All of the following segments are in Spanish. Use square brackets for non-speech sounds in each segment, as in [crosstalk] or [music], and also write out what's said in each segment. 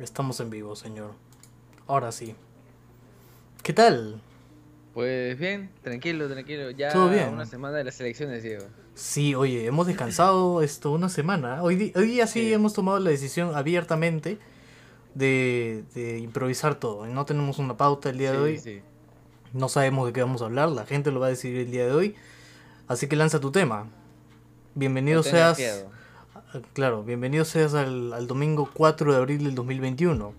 Estamos en vivo, señor. Ahora sí. ¿Qué tal? Pues bien, tranquilo, tranquilo. Ya Todo bien. una semana de las elecciones, Diego. Sí, oye, hemos descansado esto una semana. Hoy, hoy día sí, Sí. hemos tomado la decisión abiertamente de, de improvisar todo. No tenemos una pauta el día de hoy. sí. No sabemos de qué vamos a hablar. La gente lo va a decidir el día de hoy. Así que lanza tu tema. Bienvenido No seas. miedo. Claro, bienvenido seas al, al domingo 4 de abril del 2021.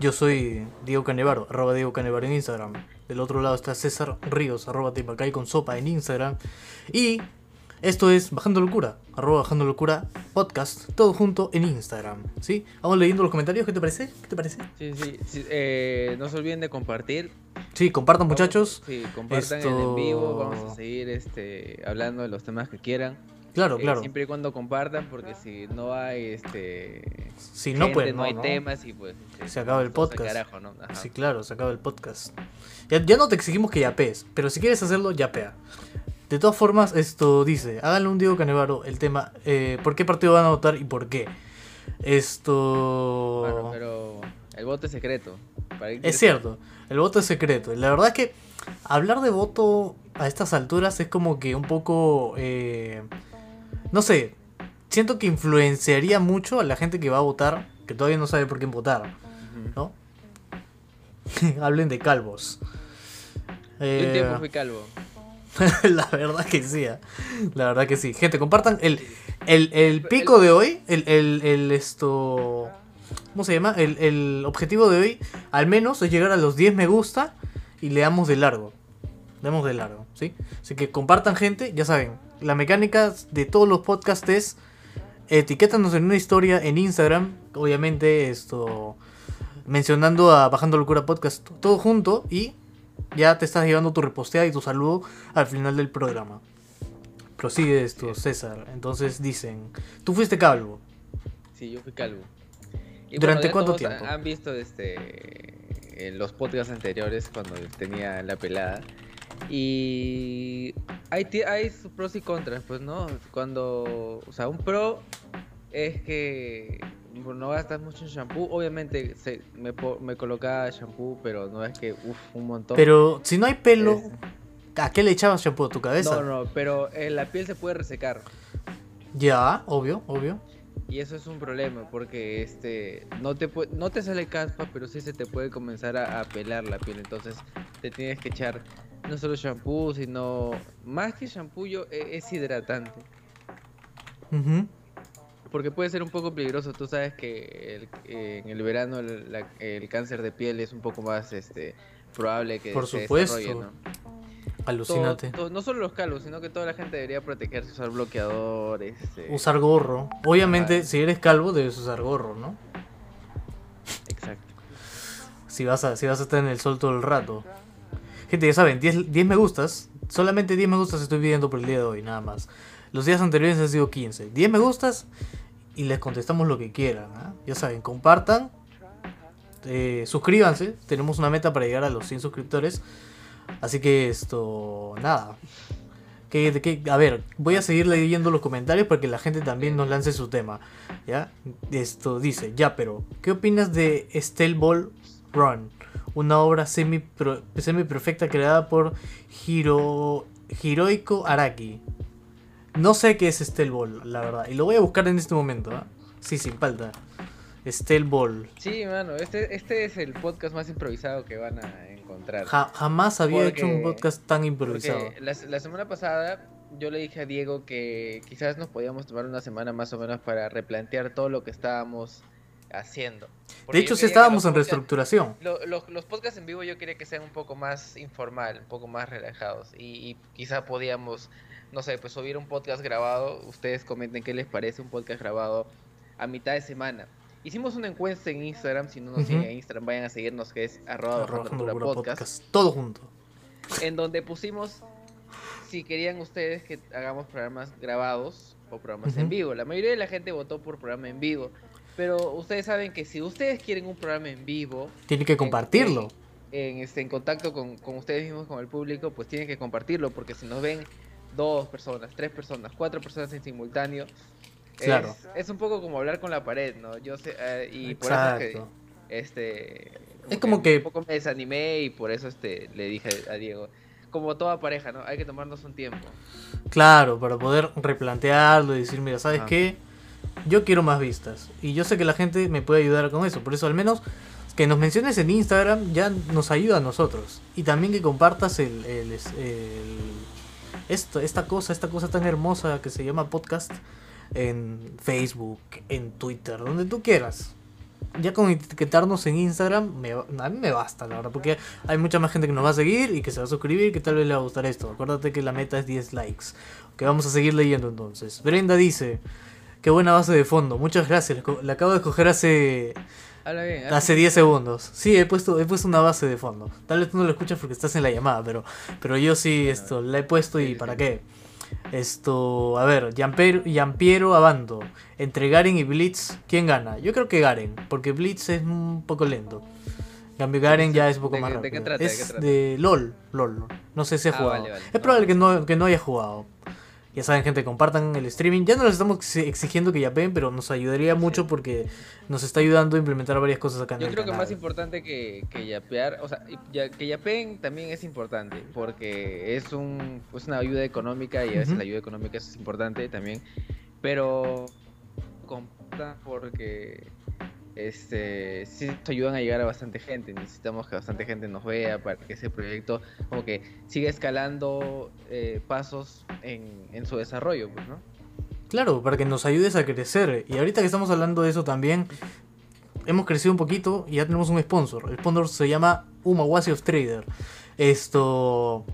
Yo soy Diego Canevaro, arroba Diego Canevaro en Instagram. Del otro lado está César Ríos, arroba Tepacay con sopa en Instagram. Y esto es Bajando Locura, arroba Bajando Locura podcast, todo junto en Instagram. ¿Sí? Vamos leyendo los comentarios, ¿qué te parece? ¿Qué te parece? Sí, sí, sí, eh, no se olviden de compartir. Sí, compartan muchachos. Sí, compartan el en vivo. Vamos a seguir este, hablando de los temas que quieran. Claro, Eh, claro. Siempre y cuando compartan, porque si no hay este. Si no, pues no, no, hay ¿no? temas y pues. este, Se acaba el podcast. carajo, ¿no? Sí, claro, se acaba el podcast. Ya, ya no te exigimos que yapees, pero si quieres hacerlo, yapea. De todas formas, esto dice, háganle un Diego Canevaro el tema, eh, ¿por qué partido van a votar y por qué? Esto... Bueno, pero el voto es secreto. ¿Para qué Es cierto, el voto es secreto. Y la verdad es que hablar de voto a estas alturas es como que un poco... eh, no sé, siento que influenciaría mucho a la gente que va a votar, que todavía no sabe por quién votar. ¿no? [laughs] Hablen de calvos. Yo Eh, un tiempo fui calvo. [laughs] la verdad que sí. ¿eh? La verdad que sí. Gente, compartan el, el, el pico de hoy. El, esto. ¿Cómo se llama? El, el objetivo de hoy, al menos, es llegar a los 10 me gusta y le damos de largo. Le damos de largo, ¿sí? Así que compartan, gente. Ya saben, la mecánica de todos los podcasts es etiquétanos en una historia en Instagram. Obviamente, esto. Mencionando a Bajando Locura Podcast todo junto y ya te estás llevando tu reposteada y tu saludo al final del programa. Prosigue esto, César. Entonces dicen, tú fuiste calvo. Sí, yo fui calvo. Y ¿Durante cuánto tiempo? Han visto este en los podcasts anteriores cuando tenía la pelada. Y hay, hay sus pros y contras, pues, ¿no? Cuando, o sea, un pro es que no gastas mucho en shampoo. Obviamente se, me, me colocaba shampoo, pero no es que, uff, un montón. Pero si no hay pelo, Es- ¿a qué le echabas shampoo? ¿A tu cabeza? no, no, pero eh, la piel se puede resecar. Ya, obvio, obvio. Y eso es un problema porque este no te no te sale caspa, pero sí se te puede comenzar a, a pelar la piel. Entonces te tienes que echar no solo shampoo, sino más que shampoo yo, e- es hidratante. Porque puede ser un poco peligroso. Tú sabes que el- en el verano el, la- el cáncer de piel es un poco más este probable que Por se supuesto. desarrolle, ¿no? Todo- Alucínate. todo- no solo los calvos, sino que toda la gente debería protegerse, usar bloqueador, este, Usar gorro. Obviamente, si eres calvo, debes usar gorro, ¿no? Exacto. Si vas a, si vas a estar en el sol todo el rato. Gente, ya saben, 10, 10 me gustas. Solamente 10 me gustas estoy pidiendo por el día de hoy, nada más. Los días anteriores han sido 15. 10 me gustas y les contestamos lo que quieran. ¿ah? Ya saben, compartan. eh, suscríbanse. Tenemos una meta para llegar a los 100 suscriptores. Así que esto, nada. Que, que- a ver, voy a seguir leyendo los comentarios para que la gente también nos lance su tema. ¿Ya? Esto dice, ya, pero, ¿qué opinas de Ball Run? Una obra semi, semi perfecta creada por Hiro, Hiroiko Araki. No sé qué es Ball, la verdad. Y lo voy a buscar en este momento. ¿ah? Sí, sin falta. Ball. Sí, mano, este, este es el podcast más improvisado que van a encontrar. Ja- jamás había Porque- hecho un podcast tan improvisado. la, la semana pasada yo le dije a Diego que quizás nos podíamos tomar una semana más o menos para replantear todo lo que estábamos haciendo. Porque De hecho, sí estábamos los en podcasts- reestructuración. lo- lo- los podcasts en vivo yo quería que sean un poco más informal, un poco más relajados. Y, y quizá podíamos, no sé, pues subir un podcast grabado. Ustedes comenten qué les parece un podcast grabado a mitad de semana. Hicimos una encuesta en Instagram, si no nos siguen en Instagram, vayan a seguirnos, que es arroba Arroba podcast, Podcast. Todo junto. en donde pusimos si querían ustedes que hagamos programas grabados o programas en Ujú. vivo. La mayoría de la gente votó por programa en vivo, pero ustedes saben que si ustedes quieren un programa en vivo, Tiene que compartirlo. en, este, en contacto con, con ustedes mismos, con el público, pues tienen que compartirlo, porque si nos ven dos personas, tres personas, cuatro personas en simultáneo, Claro. Es, es un poco como hablar con la pared, ¿no? Yo sé, eh, y por eso es que, este... Es como que- Un poco me desanimé y por eso este, le dije a Diego, como toda pareja, ¿no? Hay que tomarnos un tiempo. Claro, para poder replantearlo y decir, mira, ¿sabes qué? Yo quiero más vistas. Y yo sé que la gente me puede ayudar con eso. Por eso al menos que nos menciones en Instagram ya nos ayuda a nosotros. Y también que compartas el, el- el- esto, esta cosa, esta cosa tan hermosa que se llama podcast en Facebook, en Twitter, donde tú quieras. Ya con etiquetarnos en Instagram, me, a mí me basta, la verdad, porque hay mucha más gente que nos va a seguir y que se va a suscribir, que tal vez le va a gustar esto. Acuérdate que la meta es 10 likes, que vamos a seguir leyendo entonces. Brenda dice, qué buena base de fondo, muchas gracias, la- acabo de escoger hace, bien. hace 10 segundos. Sí, he puesto, he puesto una base de fondo. Tal vez tú no lo escuchas porque estás en la llamada, pero, pero yo sí esto, la he puesto y para qué. Esto, a ver, Giampiero Abando. Entre Garen y Blitz, ¿quién gana? Yo creo que Garen, porque Blitz es un poco lento. En cambio, Garen ya es un poco ¿De más de qué trata? ¿De es qué trata? de LOL, LOL. No sé si ha Ah, jugado. Es probable que no, que no haya jugado. Ya saben, gente, compartan el streaming. Ya no les estamos exi- exigiendo que yapen, pero nos ayudaría mucho porque nos está ayudando a implementar varias cosas acá en Yo el creo que más importante que, que yapear, o sea, ya- que yapeen también es importante, porque es un es una ayuda económica y a veces la ayuda económica es importante también, pero compartan porque este sí nos ayudan a llegar a bastante gente, necesitamos que bastante gente nos vea para que ese proyecto como que siga escalando eh, pasos en, su desarrollo, pues, ¿no? Claro, para que nos ayudes a crecer. Y ahorita que estamos hablando de eso también, hemos crecido un poquito y ya tenemos un sponsor. El sponsor se llama Umawasi of Trader. Esto.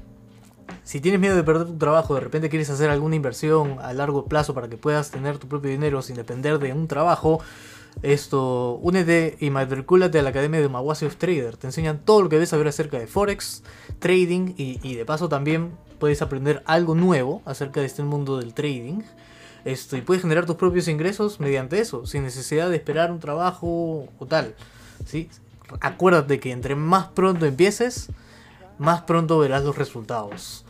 Si tienes miedo de perder tu trabajo, de repente quieres hacer alguna inversión a largo plazo para que puedas tener tu propio dinero sin depender de un trabajo, esto, únete y matricúlate a la Academia de Umawasi of Trader. Te enseñan todo lo que debes saber acerca de Forex, trading y, y de paso también puedes aprender algo nuevo acerca de este mundo del trading. Esto, y puedes generar tus propios ingresos mediante eso, sin necesidad de esperar un trabajo o tal. ¿sí? Acuérdate que entre más pronto empieces, más pronto verás los resultados.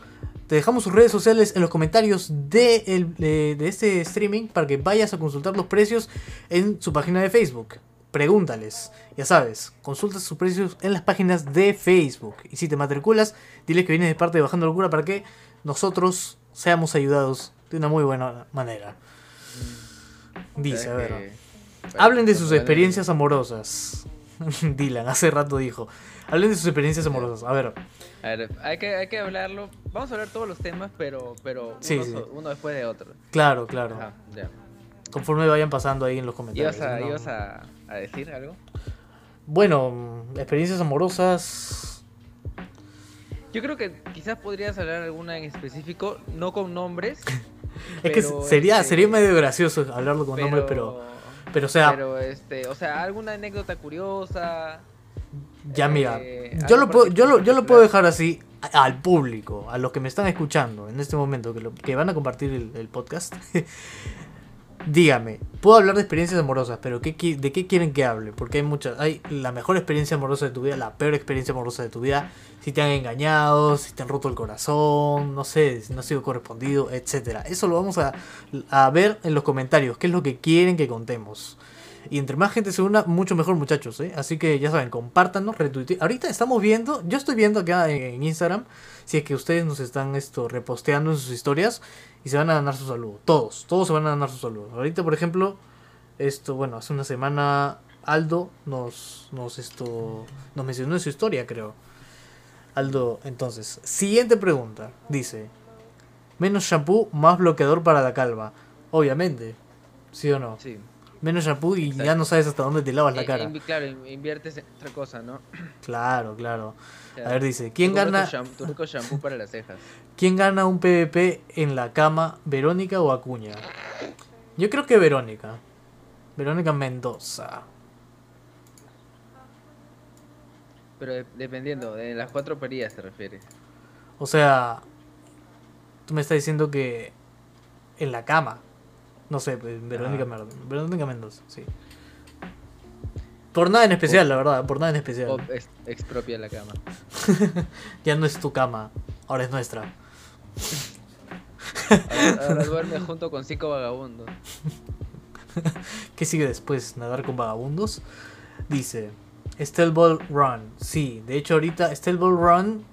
Te dejamos sus redes sociales en los comentarios de, el- de, de este streaming para que vayas a consultar los precios en su página de Facebook. Pregúntales, ya sabes, consulta sus precios en las páginas de Facebook. Y si te matriculas, dile que vienes de parte de Bajando Locura para que nosotros seamos ayudados de una muy buena manera. Dice, a ¿Sabes ver. Hablen de sus experiencias amorosas. [laughs] Dylan, hace rato dijo. Hablen de sus experiencias amorosas. A ver, A ver, hay que, hay que hablarlo. Vamos a hablar todos los temas, pero, pero Sí, uno, sí. so- uno después de otro. claro, claro. Ajá, ya. Conforme vayan pasando ahí en los comentarios. ¿Ibas, a, ¿no? ibas a, a decir algo? Bueno, experiencias amorosas. Yo creo que quizás podrías hablar alguna en específico, no con nombres. [laughs] Es que sería, este, sería medio gracioso hablarlo con nombres, pero, pero o sea, pero, este, o sea, alguna anécdota curiosa. Ya mira, eh, yo lo puedo, yo lo, yo lo puedo dejar así al público, a los que me están escuchando en este momento, que, lo- que van a compartir el, el podcast. [laughs] Dígame, puedo hablar de experiencias amorosas, pero ¿qué, ¿de qué quieren que hable? Porque hay muchas, hay la mejor experiencia amorosa de tu vida, la peor experiencia amorosa de tu vida, si te han engañado, si te han roto el corazón, no sé, si no has sido correspondido, etcétera. Eso lo vamos a, a ver en los comentarios, qué es lo que quieren que contemos. Y entre más gente se una, mucho mejor, muchachos. ¿eh? Así que ya saben, compártanos, retuiteen. Ahorita estamos viendo, yo estoy viendo acá en, Instagram, si es que ustedes nos están esto reposteando en sus historias y se van a ganar su saludo. Todos, todos se van a ganar su saludo. Ahorita, por ejemplo, esto, bueno, hace una semana Aldo nos, nos, esto, nos mencionó en su historia, creo. Aldo, entonces, siguiente pregunta. Dice, menos shampoo, más bloqueador para la calva. Obviamente, ¿sí o no? Sí. Menos shampoo y ya no sabes hasta dónde te lavas la Eh, cara. claro, in- inviertes en otra cosa, ¿no? [clears throat] Claro, claro. A ver, dice, ¿quién gana, Tu, rico shampoo para las cejas. [laughs] ¿quién gana un PvP en la cama, Verónica o Acuña? Yo creo que Verónica. Verónica Mendoza. Pero de- dependiendo, de las cuatro perillas te refieres. O sea, tú me estás diciendo que en la cama. No sé, pues, Verónica. Mer- Verónica Mendoza, sí. Por nada en especial, la verdad, por nada en especial. O ex- expropia la cama. [laughs] Ya no es tu cama, ahora es nuestra. Ahora, ahora [laughs] duerme junto con cinco vagabundos. [laughs] ¿Qué sigue después? ¿Nadar con vagabundos? Dice, Steel Ball Run. Sí, de hecho ahorita Steel Ball Run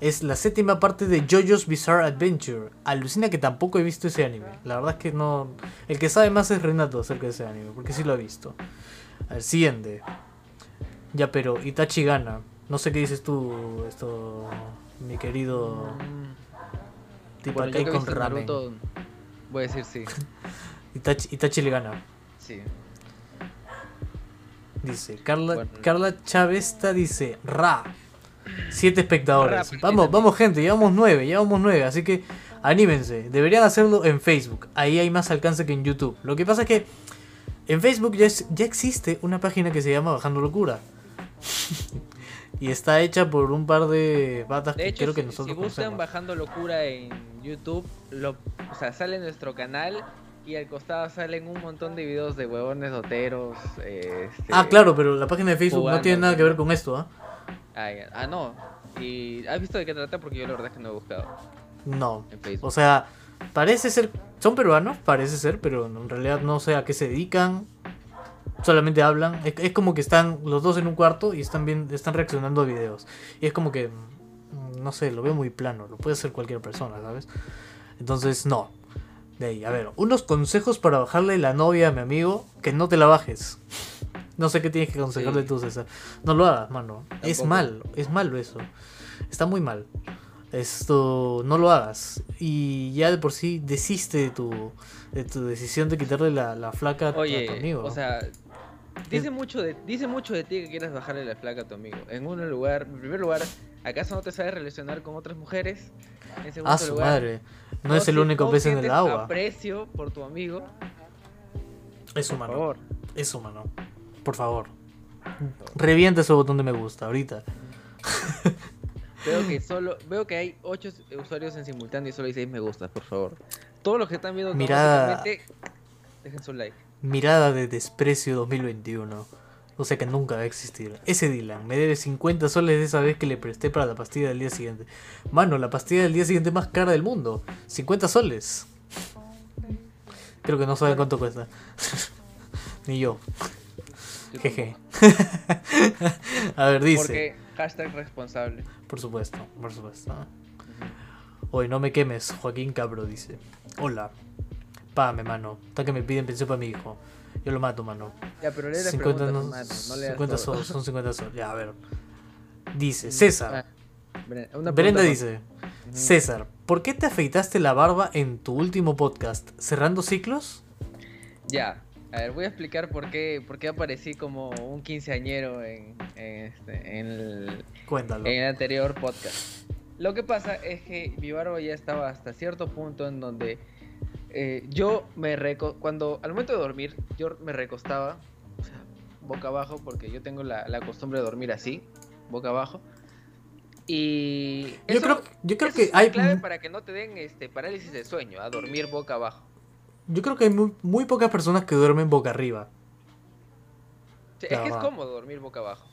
es la séptima parte de JoJo's Bizarre Adventure. Alucina que tampoco he visto ese anime. La verdad es que no... El que sabe más es Renato acerca de ese anime, porque sí lo ha visto. A ver, siguiente. Ya, pero Itachi gana. No sé qué dices tú, esto, mi querido... Tipo Bueno, acá con ramen. Naruto, voy a decir sí. [laughs] Itachi, Itachi le gana. Sí. Dice, Carla, Bueno. Carla Chavesta dice, Ra. Siete espectadores. Vamos, tiene- vamos gente, llevamos nueve, llevamos nueve, así que anímense. Deberían hacerlo en Facebook. Ahí hay más alcance que en YouTube. Lo que pasa es que en Facebook ya, es- ya existe una página que se llama Bajando Locura. [laughs] y está hecha por un par de batas De que hecho, creo que si, nosotros si buscan conocemos. Bajando Locura en YouTube, lo, o sea, sale nuestro canal y al costado salen un montón de videos de huevones doteros. eh, este- Ah, claro, pero la página de Facebook no tiene nada que ver con esto, ¿ah? Ah, ya. Ah, no. ¿Y has visto de qué trata? Porque yo la verdad es que no he buscado No. en Facebook. O sea, parece ser. Son peruanos, parece ser, pero en realidad no sé a qué se dedican. Solamente hablan. Es, es como que están los dos en un cuarto y están bien, están reaccionando a videos. Y es como que. mm, No sé, lo veo muy plano. Lo puede hacer cualquier persona, ¿sabes? Entonces, no. De ahí, a ver, unos consejos para bajarle la novia a mi amigo. Que no te la bajes. No sé qué tienes que aconsejarle Sí. tú, César. No lo hagas, mano. Es Tampoco. mal, es malo eso. Está muy mal. Esto, no lo hagas. Y ya de por sí desiste de tu, de tu decisión de quitarle la, la flaca a tu- a tu Oye, amigo. o sea, dice mucho de dice mucho de ti que quieras bajarle la flaca a tu amigo. En un lugar, en primer lugar, ¿acaso no te sabes relacionar con otras mujeres? En segundo ah, su lugar, madre. No, es el único pez en el agua. aprecio por tu amigo, Es por humano. favor. Es humano. Por favor. Revienta ese botón de me gusta ahorita. Veo que solo veo que hay 8 usuarios en simultáneo y solo hay 6 me gustas, por favor. Todos los que están viendo Mirada. dejen su like. Mirada de desprecio 2021. O sea que nunca va a existir. Ese Dylan me debe 50 soles de esa vez que le presté para la pastilla del día siguiente. Mano, la pastilla del día siguiente más cara del mundo. 50 soles. Creo que no saben cuánto cuesta. [laughs] Ni yo. Yo Jeje. [laughs] a ver, dice. Porque hashtag responsable. Por supuesto, por supuesto. Hoy no me quemes, Joaquín Cabro dice. Hola. Págame, mano. Está que me piden pensión para mi hijo. Yo lo mato, mano. Ya, pero lee las 50, preguntas, no, hermano, no leas 50 todo. soles, son 50 soles. Ya, a ver. Dice, César. Ah, una Brenda dice. César, ¿por qué te afeitaste la barba en tu último podcast? ¿Cerrando ciclos? Ya, a ver, voy a explicar por qué, por qué aparecí como un quinceañero en, en, este, en el, Cuéntalo. en el anterior podcast. Lo que pasa es que mi barba ya estaba hasta cierto punto en donde eh, yo me reco cuando al momento de dormir yo me recostaba o sea, boca abajo porque yo tengo la, la costumbre de dormir así, boca abajo. Y Yo eso- creo, yo creo eso que es hay, clave para que no te den este parálisis de sueño, a dormir boca abajo. Yo creo que hay muy, muy pocas personas que duermen boca arriba. Sí, es que es cómodo dormir boca abajo.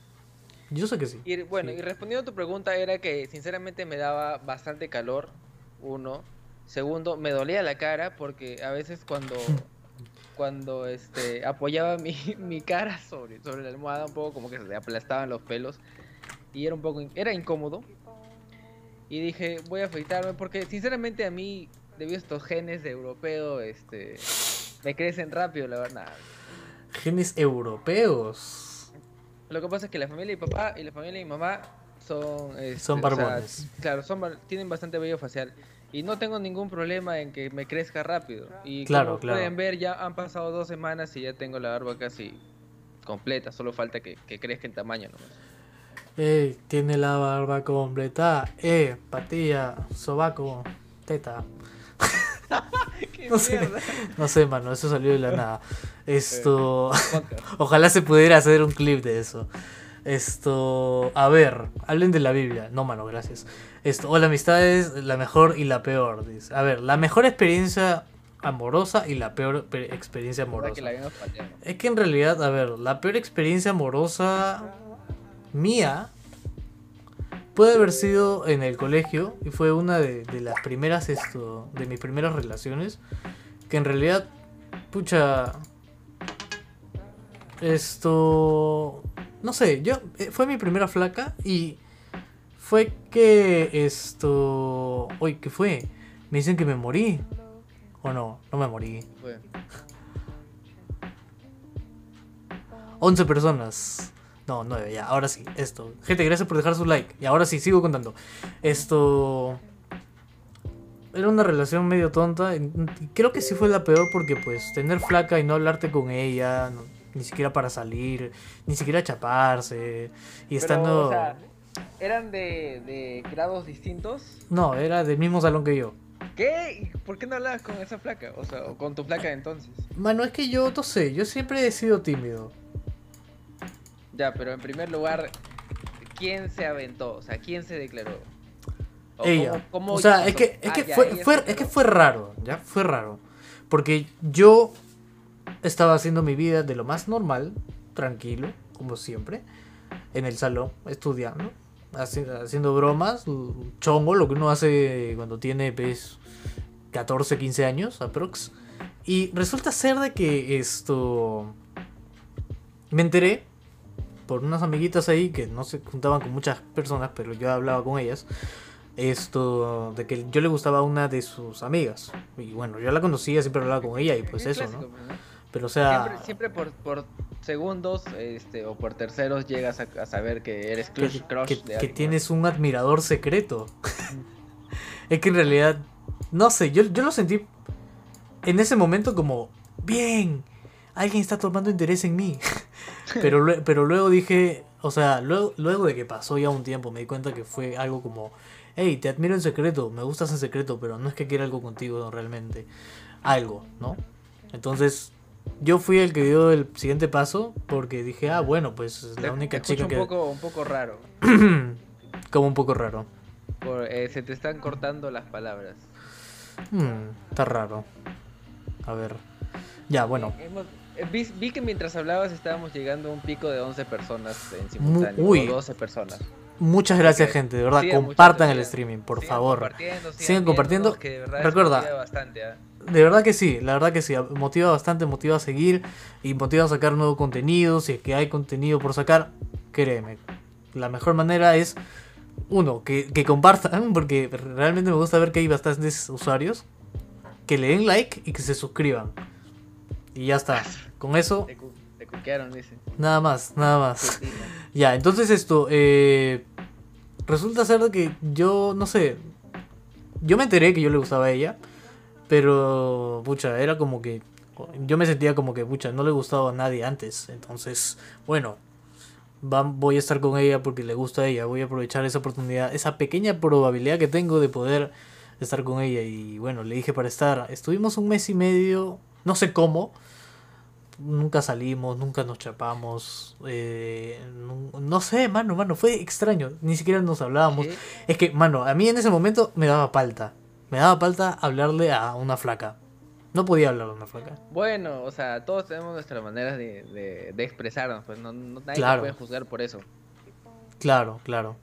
Yo sé que sí. Y bueno, Sí. y respondiendo a tu pregunta era que sinceramente me daba bastante calor, uno. Segundo, me dolía la cara porque a veces cuando [laughs] cuando este apoyaba mi, [laughs] mi cara sobre, sobre la almohada un poco como que se le aplastaban los pelos y era un poco era incómodo. Y dije, voy a afeitarme porque sinceramente a mí debido a estos genes de europeo este me crecen rápido, la verdad. Genes europeos. Lo que pasa es que la familia de mi papá y la familia de mi mamá son... este, Son o sea, barbones. claro, son tienen bastante vello facial. Y no tengo ningún problema en que me crezca rápido. Y Claro, como claro. pueden ver, ya han pasado dos semanas y ya tengo la barba casi completa. Solo falta que, que crezca en tamaño nomás. Eh, tiene la barba completa. Eh, patilla, sobaco, teta. ¡Qué No sé. mierda! No sé, mano, eso salió de la nada. Esto. Podcast. [laughs] Ojalá se pudiera hacer un clip de eso. Esto. A ver, hablen de la Biblia. No, mano, gracias. Esto. O la amistad es la mejor y la peor. Dice. A ver, la mejor experiencia amorosa y la peor pe- experiencia amorosa. Es que en realidad, a ver, la peor experiencia amorosa mía puede haber sido en el colegio y fue una de, de las primeras, esto, de mis primeras relaciones, que en realidad, pucha, esto, no sé, yo, eh, fue mi primera flaca y fue que esto, uy, ¿qué fue? Me dicen que me morí. ¿O no? No me morí. Fue. 11 personas. No, 9, ya, ahora sí, esto. Gente, gracias por dejar su like. Y ahora sí, sigo contando. Esto... Era una relación medio tonta. Creo que sí fue la peor porque pues tener flaca y no hablarte con ella, no- ni siquiera para salir, ni siquiera chaparse. Y estando... Pero, o sea, ¿eran de, de grados distintos? No, era del mismo salón que yo. ¿Qué? ¿Y ¿Por qué no hablabas con esa flaca? O sea, o con tu flaca entonces. Mano, es que yo, no sé, yo siempre he sido tímido. Ya, pero en primer lugar, ¿quién se aventó? O sea, ¿quién se declaró? O ella. cómo- cómo o sea, es que, es Ah, que, ya, fue, fue- es que fue raro, ¿ya? Fue raro. Porque yo estaba haciendo mi vida de lo más normal, tranquilo, como siempre, en el salón, estudiando, haci- haciendo bromas, chongo, lo que uno hace cuando tiene, pues, 14, 15 años, aprox. Y resulta ser de que esto... Me enteré por unas amiguitas ahí que no se juntaban con muchas personas, pero yo hablaba con ellas. Esto de que yo le gustaba a una de sus amigas. Y bueno, yo la conocía, siempre hablaba con ella y pues Es eso, clásico, ¿no? ¿no? Pero o sea, Siempre, siempre por, por segundos este, o por terceros llegas a, a saber que eres que, crush, crush que- de que tienes un admirador secreto. [laughs] es que en realidad, no sé, yo, yo lo sentí en ese momento como, bien, alguien está tomando interés en mí. [laughs] pero, lue- pero luego dije, o sea, luego, luego de que pasó ya un tiempo, me di cuenta que fue algo como, hey, te admiro en secreto, me gustas en secreto, pero no es que quiera algo contigo realmente. Algo, ¿no? Entonces, yo fui el que dio el siguiente paso porque dije, ah, bueno, pues es Te- la te única escucho chica un que... poco, un poco raro. [clears throat] como un poco raro. Por, eh, se te están cortando las palabras. Hmm, está raro. A ver. Ya, bueno. Hemos- eh, vi, vi que mientras hablabas estábamos llegando a un pico de 11 personas en simultáneo. uy. O 12 personas. Muchas gracias, gente. De verdad, sigan, compartan el streaming, por Sigan favor. compartiendo, sigan, Sigan compartiendo. viéndonos, que de verdad Recuerda. bastante, ¿ah? De verdad que sí, la verdad que sí. Motiva bastante, motiva a seguir y motiva a sacar nuevo contenido. Si es que hay contenido por sacar, créeme. La mejor manera es, uno, que, que compartan, [laughs] porque realmente me gusta ver que hay bastantes usuarios. Que le den like y que se suscriban. Y ya está. [laughs] Con eso, Te, cu- te cuquearon, dice. nada más, nada más. Sí, sí, [laughs] Ya, entonces esto, eh, resulta ser que yo, no sé, yo me enteré que yo le gustaba a ella, pero, pucha, era como que, yo me sentía como que, pucha, no le gustaba a nadie antes, entonces, bueno, va- voy a estar con ella porque le gusta a ella, voy a aprovechar esa oportunidad, esa pequeña probabilidad que tengo de poder estar con ella, y bueno, le dije para estar, estuvimos un mes y medio, no sé cómo, nunca salimos, nunca nos chapamos. eh, no, no sé, mano, mano, fue extraño. Ni siquiera nos hablábamos. ¿Qué? Es que, mano, a mí en ese momento me daba palta. Me daba palta hablarle a una flaca. No podía hablarle a una flaca. Bueno, o sea, todos tenemos nuestras maneras de, de, de expresarnos, pues no, no nadie Claro. puede juzgar por eso. Claro, claro.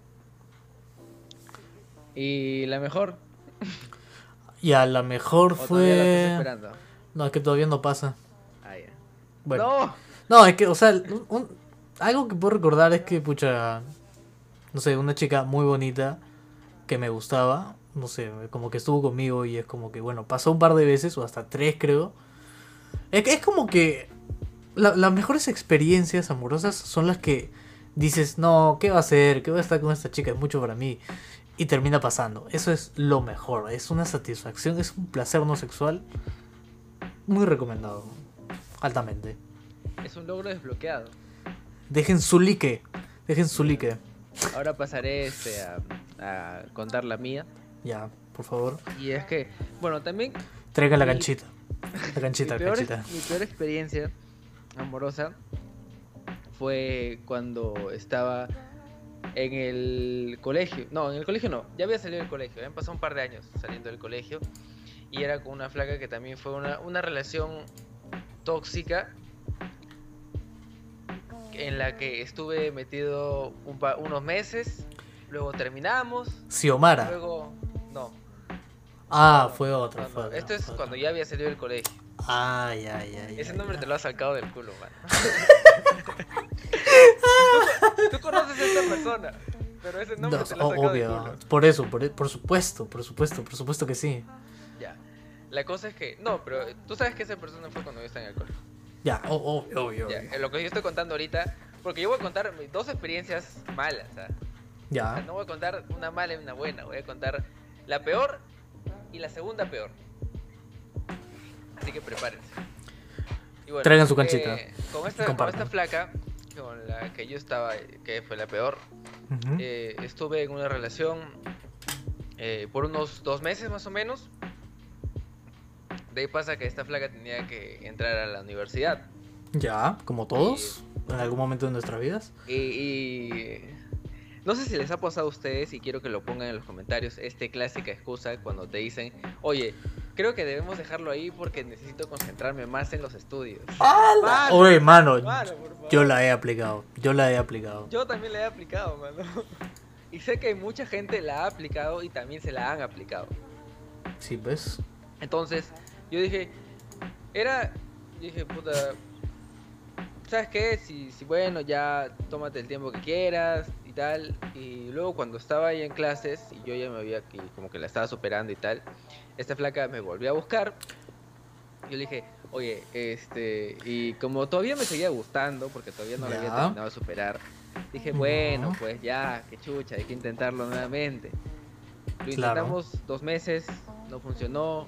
Y la mejor, Y a la mejor o todavía la estás fue. esperando. No, es que todavía no pasa. Ah, ya. Bueno. No, No, es que, o sea, un- algo que puedo recordar es que, pucha, no sé, una chica muy bonita que me gustaba, no sé, como que estuvo conmigo y es como que, bueno, pasó un par de veces, o hasta tres creo. Es, es como que la- las mejores experiencias amorosas son las que dices, no, ¿qué va a hacer? ¿Qué voy a estar con esta chica? Es mucho para mí. Y termina pasando. Eso es lo mejor. Es una satisfacción, es un placer no sexual. Muy recomendado. Altamente. es un logro desbloqueado. Dejen su like. Dejen su like. Ahora pasaré este, a, a contar la mía. Ya, por favor. Y es que, bueno, también Traigan la canchita. La canchita, mi, la peor, canchita. mi peor experiencia amorosa fue cuando estaba en el colegio. No, en el colegio no. Ya había salido del colegio. Habían pasado un par de años saliendo del colegio. Y era con una flaca que también fue una, una relación tóxica en la que estuve metido un pa- unos meses luego terminamos, Xiomara. luego... No, Ah, no, fue otra. no, no, fue otra, Esto es fue cuando otra. ya había salido del colegio. Ay, ay, ay. Ese ay, nombre te lo has sacado del culo, man. tú, [laughs] tú conoces a esta persona, pero ese nombre No, te lo has sacado del culo. Por eso, por, por supuesto, por supuesto, por supuesto que sí. Ya. La cosa es que, no, pero tú sabes que esa persona fue cuando yo estaba en el colegio. Ya, o- obvio, obvio. Ya, obvio. lo que yo estoy contando ahorita, porque yo voy a contar dos experiencias malas. O sea, Ya. no voy a contar una mala y una buena, voy a contar la peor y la segunda peor. Así que prepárense. Y bueno, Traigan su canchita. eh, con, esta, con esta flaca, con la que yo estaba, que fue la peor, eh, estuve en una relación eh, por unos dos meses más o menos. De ahí pasa que esta flaca tenía que entrar a la universidad. Ya, como todos, en algún momento de nuestras vidas. Y, y no sé si les ha pasado a ustedes y quiero que lo pongan en los comentarios, este clásica excusa cuando te dicen, oye, creo que debemos dejarlo ahí porque necesito concentrarme más en los estudios. Mano, Oye, mano, yo la he aplicado. Yo la he aplicado. Yo también la he aplicado, mano. Y sé que mucha gente la ha aplicado y también se la han aplicado. Sí, ¿ves? Entonces, yo dije, era, dije, puta, ¿sabes qué? Si, si bueno, ya tómate el tiempo que quieras y tal. Y luego cuando estaba ahí en clases y yo ya me había que como que la estaba superando y tal, esta flaca me volvió a buscar. Yo le dije, oye, este, y como todavía me seguía gustando, porque todavía no la había terminado de superar, dije, No. bueno, pues ya, qué chucha, hay que intentarlo nuevamente. Lo Claro. intentamos dos meses, no funcionó,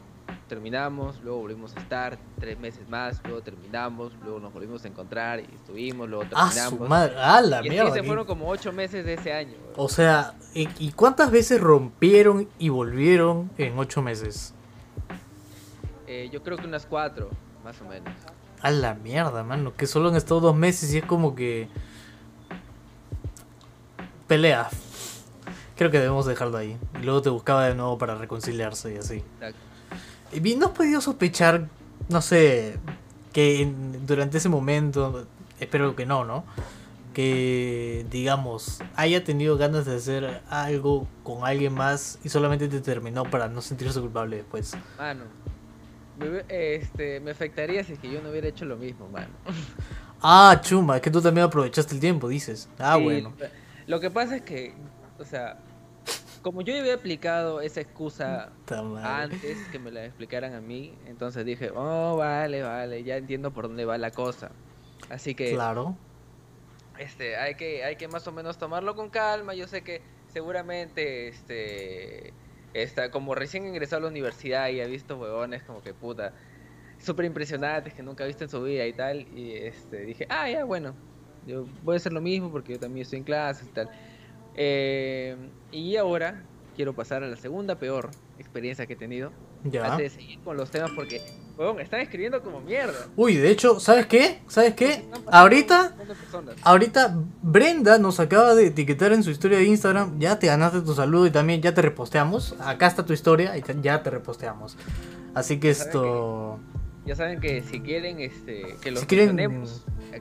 terminamos, luego volvimos a estar tres meses más, luego terminamos, luego nos volvimos a encontrar y estuvimos, luego Ah, su terminamos. madre. Ah, la y así mierda. se ¿qué- fueron como ocho meses de ese año. O sea, ¿y, y cuántas veces rompieron y volvieron en ocho meses? Eh, yo creo que unas cuatro, más o menos. A la mierda, mano. Que solo han estado dos meses y es como que. Pelea. Creo que debemos dejarlo ahí. Y luego te buscaba de nuevo para reconciliarse y así. Exacto. ¿No has podido sospechar, no sé, que en- durante ese momento, espero que no, ¿no? Que, digamos, haya tenido ganas de hacer algo con alguien más y solamente te terminó para no sentirse culpable después. Mano, me, este, me afectaría si es que yo no hubiera hecho lo mismo, mano. Ah, chuma, es que tú también aprovechaste el tiempo, dices. Ah, Sí, bueno. Lo que pasa es que, o sea, como yo ya había aplicado esa excusa madre. antes que me la explicaran a mí, entonces dije, oh, vale, vale, ya entiendo por dónde va la cosa. Así que, Claro. este, hay que, hay que más o menos tomarlo con calma. Yo sé que seguramente, este, está, como recién ingresó a la universidad y ha visto huevones como que puta, súper impresionantes que nunca ha visto en su vida y tal. Y este, dije, ah, ya, bueno, yo voy a hacer lo mismo porque yo también estoy en clases y tal. Eh, y ahora quiero pasar a la segunda peor experiencia que he tenido. Ya. Antes de seguir con los temas porque, huevón, están escribiendo como mierda. Uy, de hecho, ¿sabes qué? ¿Sabes qué? Ahorita, ahorita Brenda nos acaba de etiquetar en su historia de Instagram. Ya te ganaste tu saludo y también ya te reposteamos. Acá está tu historia y te- ya te reposteamos. Así que ¿Saben esto... Ya saben que si quieren este, que los Si quieren, acá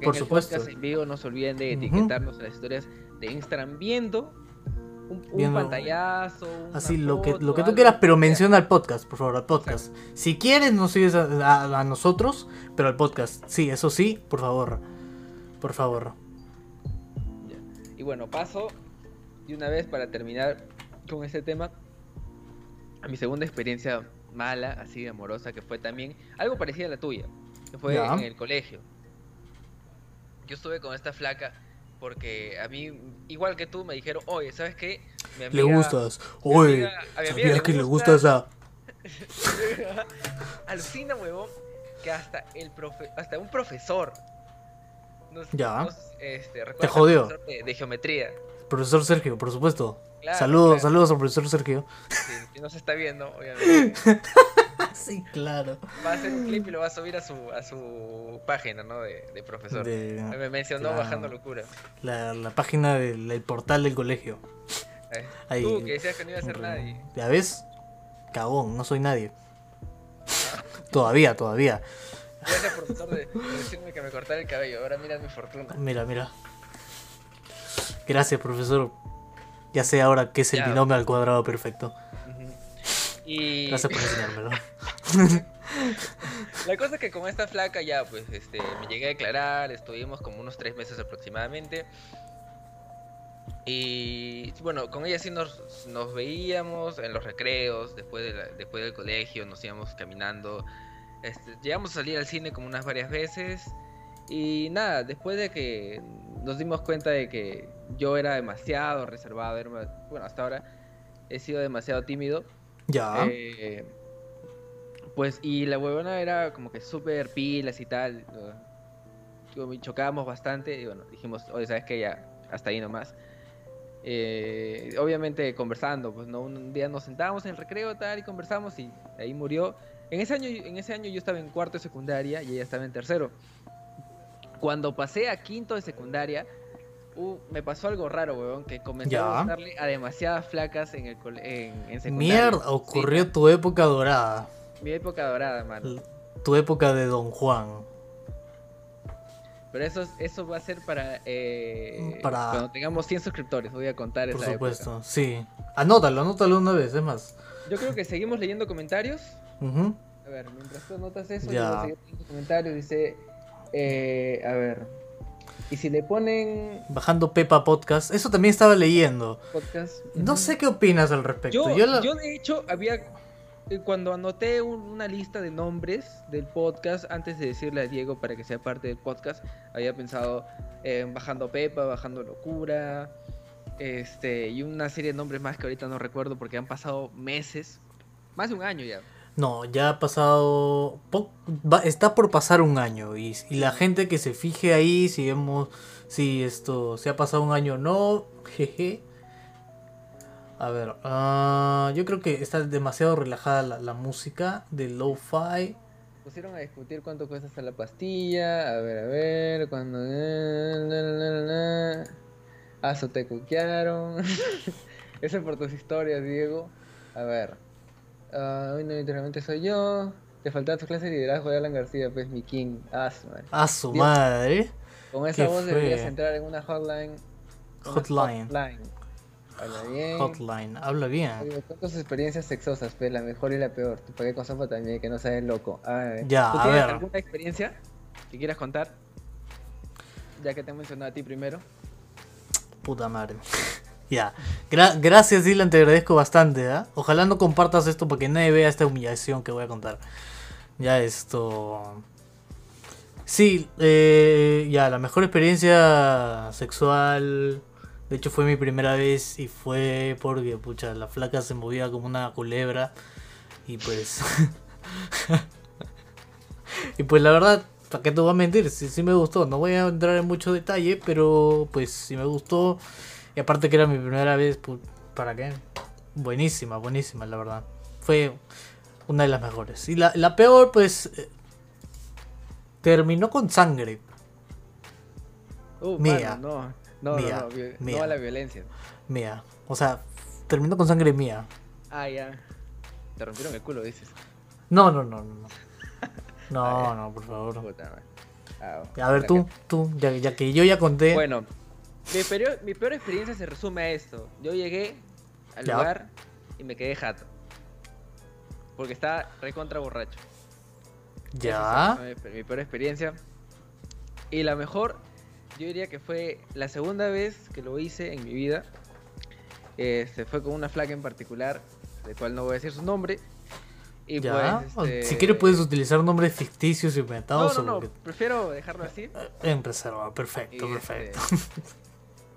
por en supuesto. en vivo, no se olviden de etiquetarnos en las historias de Instagram viendo un, un Viendo- pantallazo. Así, lo que, lo que tú quieras, pero menciona al podcast, por favor, al podcast. Si quieres, nos sigues a, a- a nosotros, pero al podcast. Sí, eso sí, por favor. Por favor. Ya. Y bueno, paso de una vez para terminar con este tema a mi segunda experiencia mala, así amorosa, que fue también algo parecido a la tuya, que fue Ya. en el colegio. Yo estuve con esta flaca porque a mí, igual que tú, me dijeron, oye, ¿sabes qué? Mi Le amiga- gustas. Oye, amiga- amiga ¿sabías que le gusta- gustas a... [laughs] Alucina, huevón, que hasta el profe hasta un profesor nos, Ya. nos, este, al jodió. De, de geometría. Profesor Sergio, por supuesto. Claro, saludos, claro. saludos al profesor Sergio. Sí, no se está viendo, obviamente. [laughs] Sí, claro. Va a hacer un clip y lo va a subir a su, a su página, ¿no? De, de profesor. De- Me mencionó claro. bajando locura. la, la página del el portal del colegio. Eh, Ahí, Tú que decías que no iba a ser nadie. ¿Ya ves? Cagón, no soy nadie. Todavía, todavía. Gracias, profesor, de, de decirme que me cortara el cabello. Ahora mira mi fortuna. Mira, mira. Gracias, profesor. Ya sé ahora qué es el Ya. binomio al cuadrado perfecto. Y Gracias por enseñármelo. [laughs] la cosa es que con esta flaca ya, pues, este, me llegué a declarar, estuvimos como unos tres meses aproximadamente. Y bueno, con ella sí nos, nos veíamos en los recreos, después, de la- después del colegio, nos íbamos caminando. Este, llegamos a salir al cine como unas varias veces. Y nada, después de que nos dimos cuenta de que yo era demasiado reservado, era bueno, hasta ahora he sido demasiado tímido. Ya. Eh, pues, y la huevona era como que súper pilas y tal. Chocábamos bastante y bueno, dijimos, oye, ¿sabes qué? Ya, hasta ahí nomás. Eh, obviamente conversando, pues no, un día nos sentábamos en el recreo tal y conversamos y ahí murió. En ese año, en ese año yo estaba en cuarto de secundaria y ella estaba en tercero. Cuando pasé a quinto de secundaria, uh, me pasó algo raro, weón, que comencé Ya. a gustarle a demasiadas flacas en el en, en secundaria. Mierda, Sí, ocurrió tu época dorada. mi época dorada, mano. Tu época de Don Juan. Pero eso, es- eso va a ser para, eh, Para- cuando tengamos 100 suscriptores. Voy a contar Por esa supuesto, sí. Anótalo, anótalo una vez, es más. Yo creo que seguimos leyendo comentarios. Ujú. A ver, mientras tú anotas eso, yo voy a seguir leyendo comentarios. Dice, eh, a ver. Y si le ponen Bajando Pepa Podcast. Eso también estaba leyendo. podcast. No sé qué opinas al respecto. Yo, Yo la- yo de hecho había eh, cuando anoté un- una lista de nombres del podcast antes de decirle a Diego para que sea parte del podcast, había pensado en bajando Pepa, bajando Locura, este y una serie de nombres más que ahorita no recuerdo porque han pasado meses, más de un año ya. No, ya ha pasado. está por pasar un año. Y, la gente que se fije ahí, si vemos. Si esto. Se ha pasado un año o no. Jeje. A ver. ah, yo creo que está demasiado relajada la, música de lo-fi. Pusieron a discutir cuánto cuesta hasta la pastilla, a ver, a ver, cuando... Ah, eso te cuquearon. [laughs] Ese por tus historias, Diego. A ver. Ah, hoy no literalmente soy yo. Te faltaba tu clase de liderazgo de Alan García, pues mi king. Ah, su madre. A su Dios. madre. Con esa voz deberías fue. entrar en una hotline. Hotline. hotline. Habla bien. Hotline. Habla bien. Cuentas tus experiencias sexosas, pues la mejor y la peor. Te pagué con sopa también, que no sabes loco. A ver. Ya, ¿Tú a tienes ver. alguna experiencia que quieras contar? Ya que te he mencionado a ti primero. Puta madre. Ya. Gra- gracias, Dylan. Te agradezco bastante. ¿ah? Ojalá no compartas esto para que nadie vea esta humillación que voy a contar. Ya esto. Sí, eh, ya, la mejor experiencia sexual. De hecho, fue mi primera vez y fue porque, pucha, la flaca se movía como una culebra. Y pues. [laughs] y pues, la verdad, ¿para qué te voy a mentir? Sí, sí me gustó. No voy a entrar en mucho detalle, pero pues sí me gustó. Y aparte que era mi primera vez, ¿para qué? Buenísima, buenísima, la verdad. Fue una de las mejores. Y la, la peor, pues. eh, terminó con sangre. Uh, Mía. mano, no, no, Mía. no, no, Mía. no a la violencia. Mía. O sea, terminó con sangre mía. Ah, ya. Te rompieron el culo, dices. No, no, no, no. No, [laughs] no, no por favor. Puta. Ah, A ver, tú, tú, ya, ya que yo ya conté. Bueno, mi peor, mi peor experiencia se resume a esto. Yo llegué al Ya. lugar y me quedé jato. Porque estaba recontra borracho. ya. Esa fue mi, peor experiencia. Y la mejor, yo diría que fue la segunda vez que lo hice en mi vida. Este, fue con una flaca en particular, de cual no voy a decir su nombre. Y Ya. pues, este, Si quieres, puedes utilizar nombres ficticios No, inventados. no, o no, lo que- prefiero dejarlo así. En reserva, perfecto, Y, perfecto. este,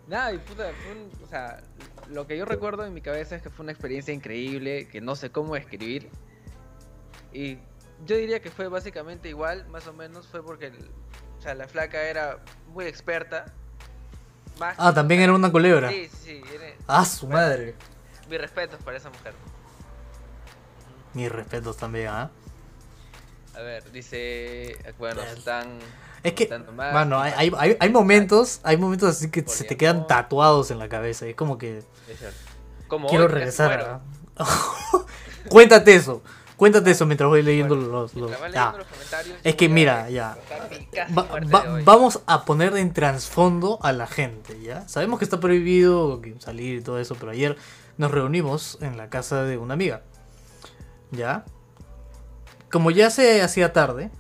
Nada, y puta, fue un- o sea, lo que yo recuerdo en mi cabeza es que fue una experiencia increíble, que no sé cómo escribir. Y yo diría que fue básicamente igual, más o menos, fue porque el- o sea, la flaca era muy experta. Más Ah, también era una culebra. Sí, sí, sí. era- Ah, su madre. Mis respetos para esa mujer. Mis respetos también, ¿ah? A ver, dice. Bueno, están. Es que, mano, hay, hay, hay- momentos, hay momentos así que se te quedan tatuados en la cabeza. Es como que. Como quiero hoy, regresar. [laughs] Cuéntate eso. Cuéntate eso mientras voy leyendo Bueno, los... comentarios, Es que mira, ya. Va- va- vamos a poner en trasfondo a la gente, ¿ya? Sabemos que está prohibido salir y todo eso, pero ayer nos reunimos en la casa de una amiga, ¿ya? Como ya se hacía tarde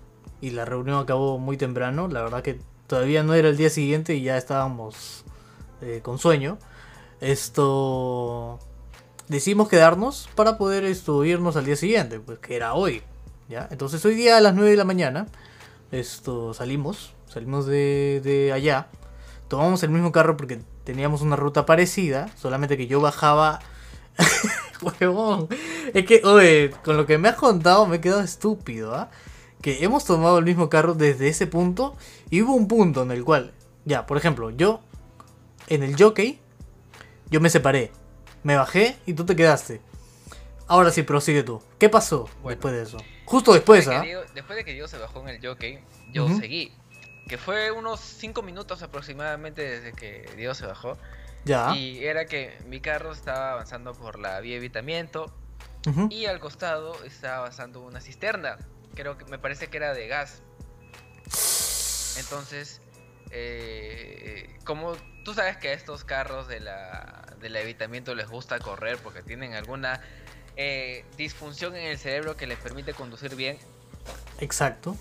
y la reunión acabó muy temprano, la verdad que todavía no era el día siguiente y ya estábamos eh, con sueño, esto... Decidimos quedarnos para poder irnos al día siguiente, pues que era hoy, ¿ya? Entonces hoy día a las 9 de la mañana esto salimos, salimos de, de allá, tomamos el mismo carro porque teníamos una ruta parecida, solamente que yo bajaba... [laughs] Huevón, es que, oye, con lo que me has contado me he quedado estúpido, ¿ah? Que hemos tomado el mismo carro desde ese punto y hubo un punto en el cual, ya, por ejemplo, yo en el jockey, yo me separé, me bajé y tú te quedaste. Ahora sí, prosigue tú. ¿Qué pasó Bueno. después de eso? Justo después, Después ¿ah? de después de que Diego se bajó en el jockey, yo Ujú. seguí. Que fue unos 5 minutos aproximadamente desde que Diego se bajó. Ya. Y era que mi carro estaba avanzando por la vía de evitamiento Ujú. y al costado estaba avanzando una cisterna. Creo que me parece que era de gas. Entonces, eh, como tú sabes que a estos carros de la, del evitamiento les gusta correr porque tienen alguna eh, disfunción en el cerebro que les permite conducir bien, Exacto.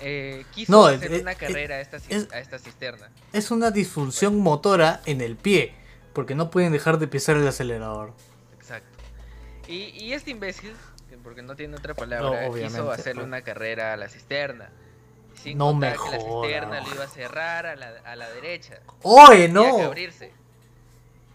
eh, quiso No, hacer es- una carrera a esta, es- a esta cisterna. Es una disfunción motora en el pie, porque no pueden dejar de pisar el acelerador. Exacto. Y, y este imbécil, porque no tiene otra palabra, No, quiso hacerle una carrera a la cisterna. Sin No me que la cisterna lo iba a cerrar a la, a la derecha. ¡Oye, Tenía que no! abrirse.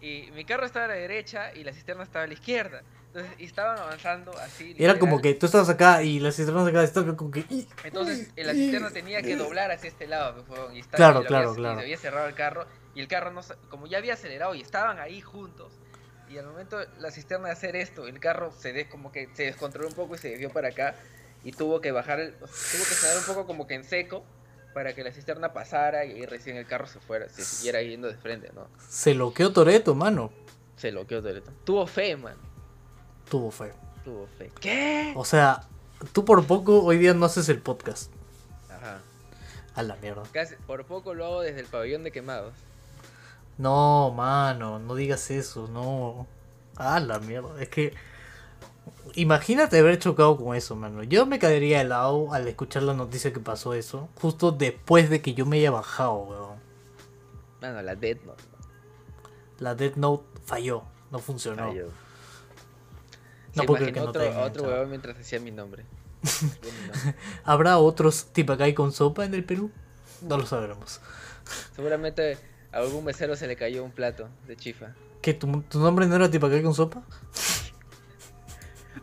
Y mi carro estaba a la derecha y la cisterna estaba a la izquierda. Entonces, y estaban avanzando así. Era literal. como que tú estabas acá y las cisternas acá estaban como que... Entonces, la cisterna tenía que doblar hacia este lado, y, estaba- Claro, y claro, había, claro. y se había cerrado el carro, y el carro, no, como ya había acelerado y estaban ahí juntos, y al momento la cisterna de hacer esto, el carro se de, como que se descontroló un poco y se desvió para acá, y tuvo que bajar, el, tuvo que frenar un poco como que en seco, para que la cisterna pasara, y ahí recién el carro se fuera, se siguiera yendo de frente, ¿no? Se loqueó Toreto, mano. Se loqueó Toretto. Tuvo fe, man, Tuvo fe. tuvo fe. ¿Qué? O sea, tú por poco hoy día no haces el podcast. Ajá. A la mierda. Casi, por poco lo hago desde el pabellón de quemados. No, mano, no digas eso, no. A la mierda. Es que... Imagínate haber chocado con eso, mano. Yo me caería helado al escuchar la noticia que pasó eso. Justo después de que yo me haya bajado, weón. Mano, la Dead Note. La Death Note falló. No funcionó. Falló. No Se imaginó que no otro, te otro huevón mientras decía mi nombre. Yo mi nombre. [laughs] ¿Habrá otros tipacay con sopa en el Perú? No lo sabremos. Seguramente a algún mesero se le cayó un plato de chifa. ¿Qué? ¿Tu, tu nombre no era tipacay con sopa?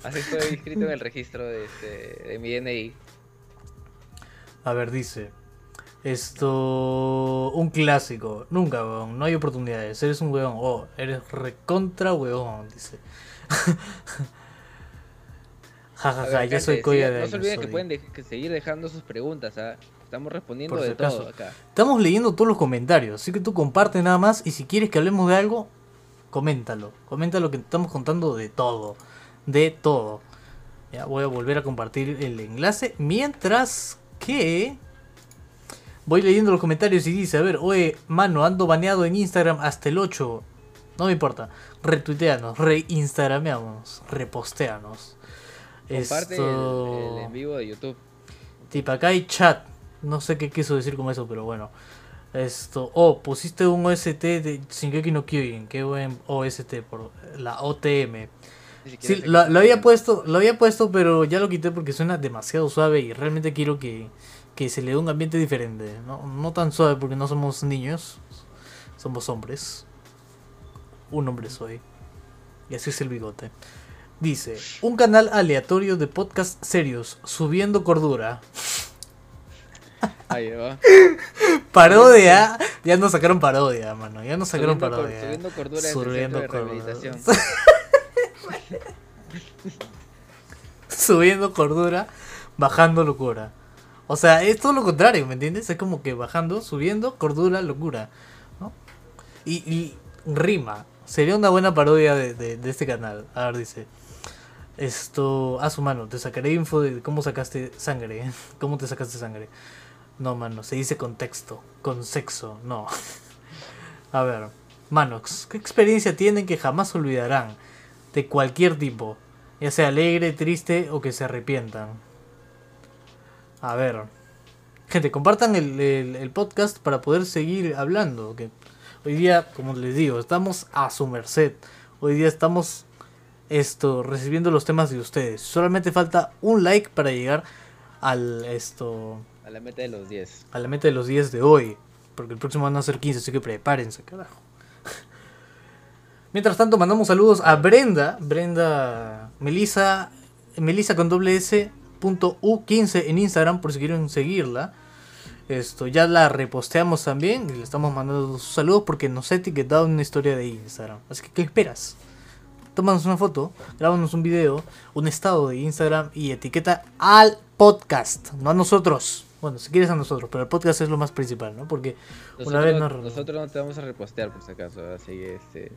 Así estoy inscrito en el registro de, este, de mi DNI. A ver, dice. Esto. Un clásico. Nunca, weón. No hay oportunidades. Eres un weón. Oh, eres recontra weón. Dice. [laughs] Jajaja, ver, ya gente, soy colla sigan- de No se olviden que soy. pueden de- que seguir dejando sus preguntas. ¿ah? Estamos respondiendo de acaso. todo acá. Estamos leyendo todos los comentarios. Así que tú comparte nada más. Y si quieres que hablemos de algo, coméntalo. Comenta lo que estamos contando de todo. De todo. Ya voy a volver a compartir el enlace. Mientras que. Voy leyendo los comentarios y dice, a ver, oye, mano, ando baneado en Instagram hasta el 8. No me importa. Retuiteanos, reinstagramemos, reposteanos. Comparte Esto- el, el en vivo de YouTube. Tipo, acá hay chat. No sé qué quiso decir con eso, pero bueno. Esto. Oh, pusiste un OST de Shingeki no Kyojin. Qué buen OST por la OTM. Sí, lo había puesto, lo había puesto, pero ya lo quité porque suena demasiado suave y realmente quiero que, que se le dé un ambiente diferente. No, no tan suave porque no somos niños, somos hombres. Un hombre soy. Y así es el bigote. Dice, un canal aleatorio de podcast serios, subiendo cordura. Ahí va. [laughs] Parodia. Ya nos sacaron parodia, mano. Ya nos sacaron Subiendo, cor- parodia. subiendo cordura Subiendo de cordura. rehabilitación. [laughs] subiendo cordura, bajando locura. O sea, es todo lo contrario, ¿me entiendes? Es como que bajando, subiendo, cordura, locura. ¿no? Y, y rima. Sería una buena parodia de, de- de este canal. A ver, dice. Esto, a su mano, te sacaré info de cómo sacaste sangre. [laughs] ¿Cómo te sacaste sangre? No, mano, se dice contexto, con sexo, no. A ver, Manox, ¿qué experiencia tienen que jamás olvidarán? De cualquier tipo, ya sea alegre, triste o que se arrepientan. A ver, gente, compartan el, el- podcast para poder seguir hablando. Hoy día, como les digo, estamos a su merced. Hoy día estamos esto recibiendo los temas de ustedes. Solamente falta un like para llegar al esto la meta de los 10. a la meta de los 10 de hoy. Porque el próximo van a ser 15, así que prepárense, carajo. [laughs] Mientras tanto, mandamos saludos a Brenda. Brenda Melisa. Melisa con doble S. Punto U15 en Instagram, por si quieren seguirla. Esto ya la reposteamos también. Y le estamos mandando sus saludos porque nos ha etiquetado una historia de Instagram. Así que, ¿qué esperas? Tómanos una foto, grábanos un video, un estado de Instagram y etiqueta al podcast, no a nosotros. Bueno, si quieres a nosotros, pero el podcast es lo más principal, ¿no? Porque una vez Nosotros, nos... nosotros no te vamos a repostear por si acaso, así que este...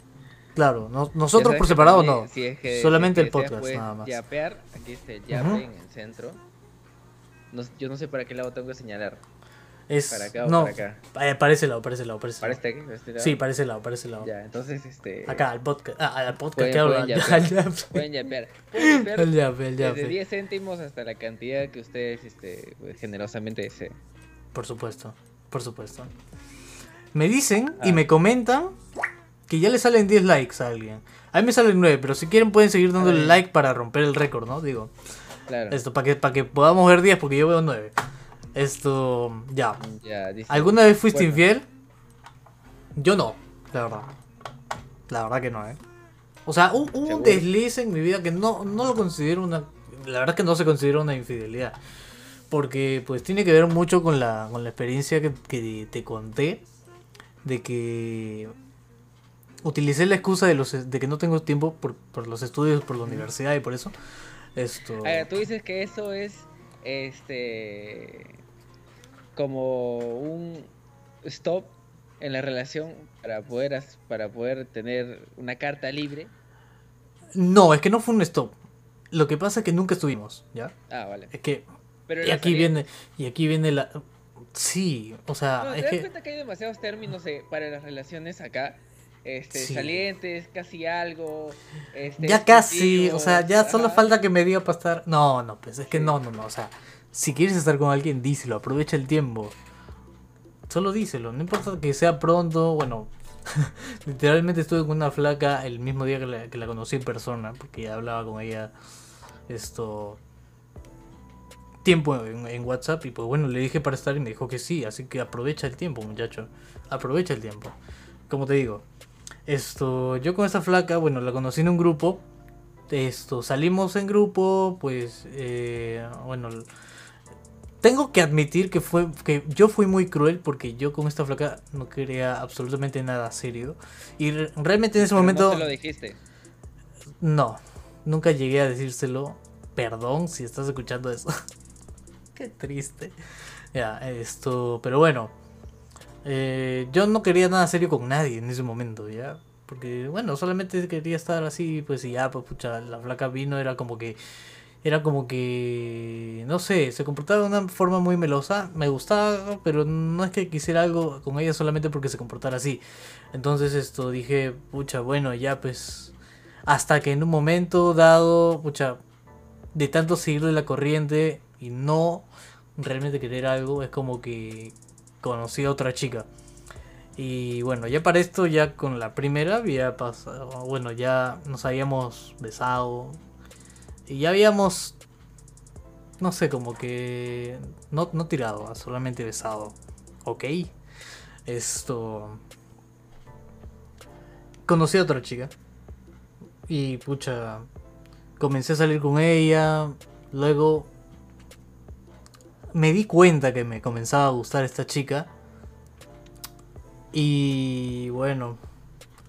Claro, no- nosotros por separado no. si es que- Solamente si el es que podcast, puedes nada más. Yapear, aquí está el yape Ujú. en el centro. No- yo no sé para qué lado tengo que señalar. Es... ¿Para acá o no, para acá? eh, para ese lado, para ese lado, para ese ¿Para lado. este, este lado? Sí, para ese lado, para ese lado. Ya, entonces este... Acá, al podcast. Ah, al podcast, Pueden- ¿qué hablo? pueden yapear. Pueden yapear. [laughs] El yape, el desde yape. 10 céntimos hasta la cantidad que ustedes este, pues, generosamente deseen. Por supuesto, por supuesto. Me dicen y Ah. me comentan que ya le salen 10 likes a alguien. A mí me salen 9, pero si quieren pueden seguir dándole ver. like para romper el récord, ¿no? Digo, Claro. esto, para que, para que podamos ver 10, porque yo veo 9. Esto, ya. Dice- ¿Alguna vez fuiste Bueno, infiel? Yo no, la verdad. La verdad que no, ¿eh? O sea, hubo un ¿Seguro? desliz en mi vida que no, no lo considero una... La verdad que no se considera una infidelidad. Porque pues tiene que ver mucho con la, con la experiencia que, que te conté. De que utilicé la excusa de, los, de que no tengo tiempo por, por los estudios, por la universidad y por eso. Esto... A ver, tú dices que eso es este como un stop en la relación para poder para poder tener una carta libre. No, es que no fue un stop. Lo que pasa es que nunca estuvimos, ¿ya? Ah, vale. Es que Pero y aquí salida- viene y aquí viene la sí o sea No, ¿te es das que cuenta que hay demasiados términos eh, para las relaciones acá? Este, Sí. salientes, casi algo. Este, ya casi o sea ya solo falta que me diga para estar no no pues es que no no no o sea si quieres estar con alguien díselo aprovecha el tiempo. Solo díselo no importa que sea pronto bueno [laughs] literalmente estuve con una flaca el mismo día que la, que la conocí en persona porque ya hablaba con ella esto tiempo en, WhatsApp y pues bueno le dije para estar y me dijo que sí así que aprovecha el tiempo muchacho aprovecha el tiempo. Como te digo esto yo con esta flaca bueno la conocí en un grupo esto salimos en grupo pues eh, bueno tengo que admitir que fue que yo fui muy cruel porque yo con esta flaca no quería absolutamente nada serio y re- realmente en ese Pero momento No te lo dijiste. no, nunca llegué a decírselo. Perdón si estás escuchando eso. [laughs] Qué triste. Ya, esto, pero bueno. eh, yo no quería nada serio con nadie en ese momento, ¿ya? Porque, bueno, solamente quería estar así, pues y ya, pues pucha, la flaca vino, era como que... Era como que... No sé, se comportaba de una forma muy melosa. Me gustaba, pero no es que quisiera algo con ella solamente porque se comportara así. Entonces esto dije, pucha, bueno, ya pues... Hasta que en un momento dado, pucha, de tanto seguirle la corriente y no realmente querer algo, es como que conocí a otra chica. Y bueno, ya para esto, ya con la primera había pasado, bueno, ya nos habíamos besado. Y ya habíamos, no sé, como que no, no tirado, solamente besado. Ok. Esto... Conocí a otra chica. Y pucha, comencé a salir con ella. Luego me di cuenta que me comenzaba a gustar esta chica. Y bueno,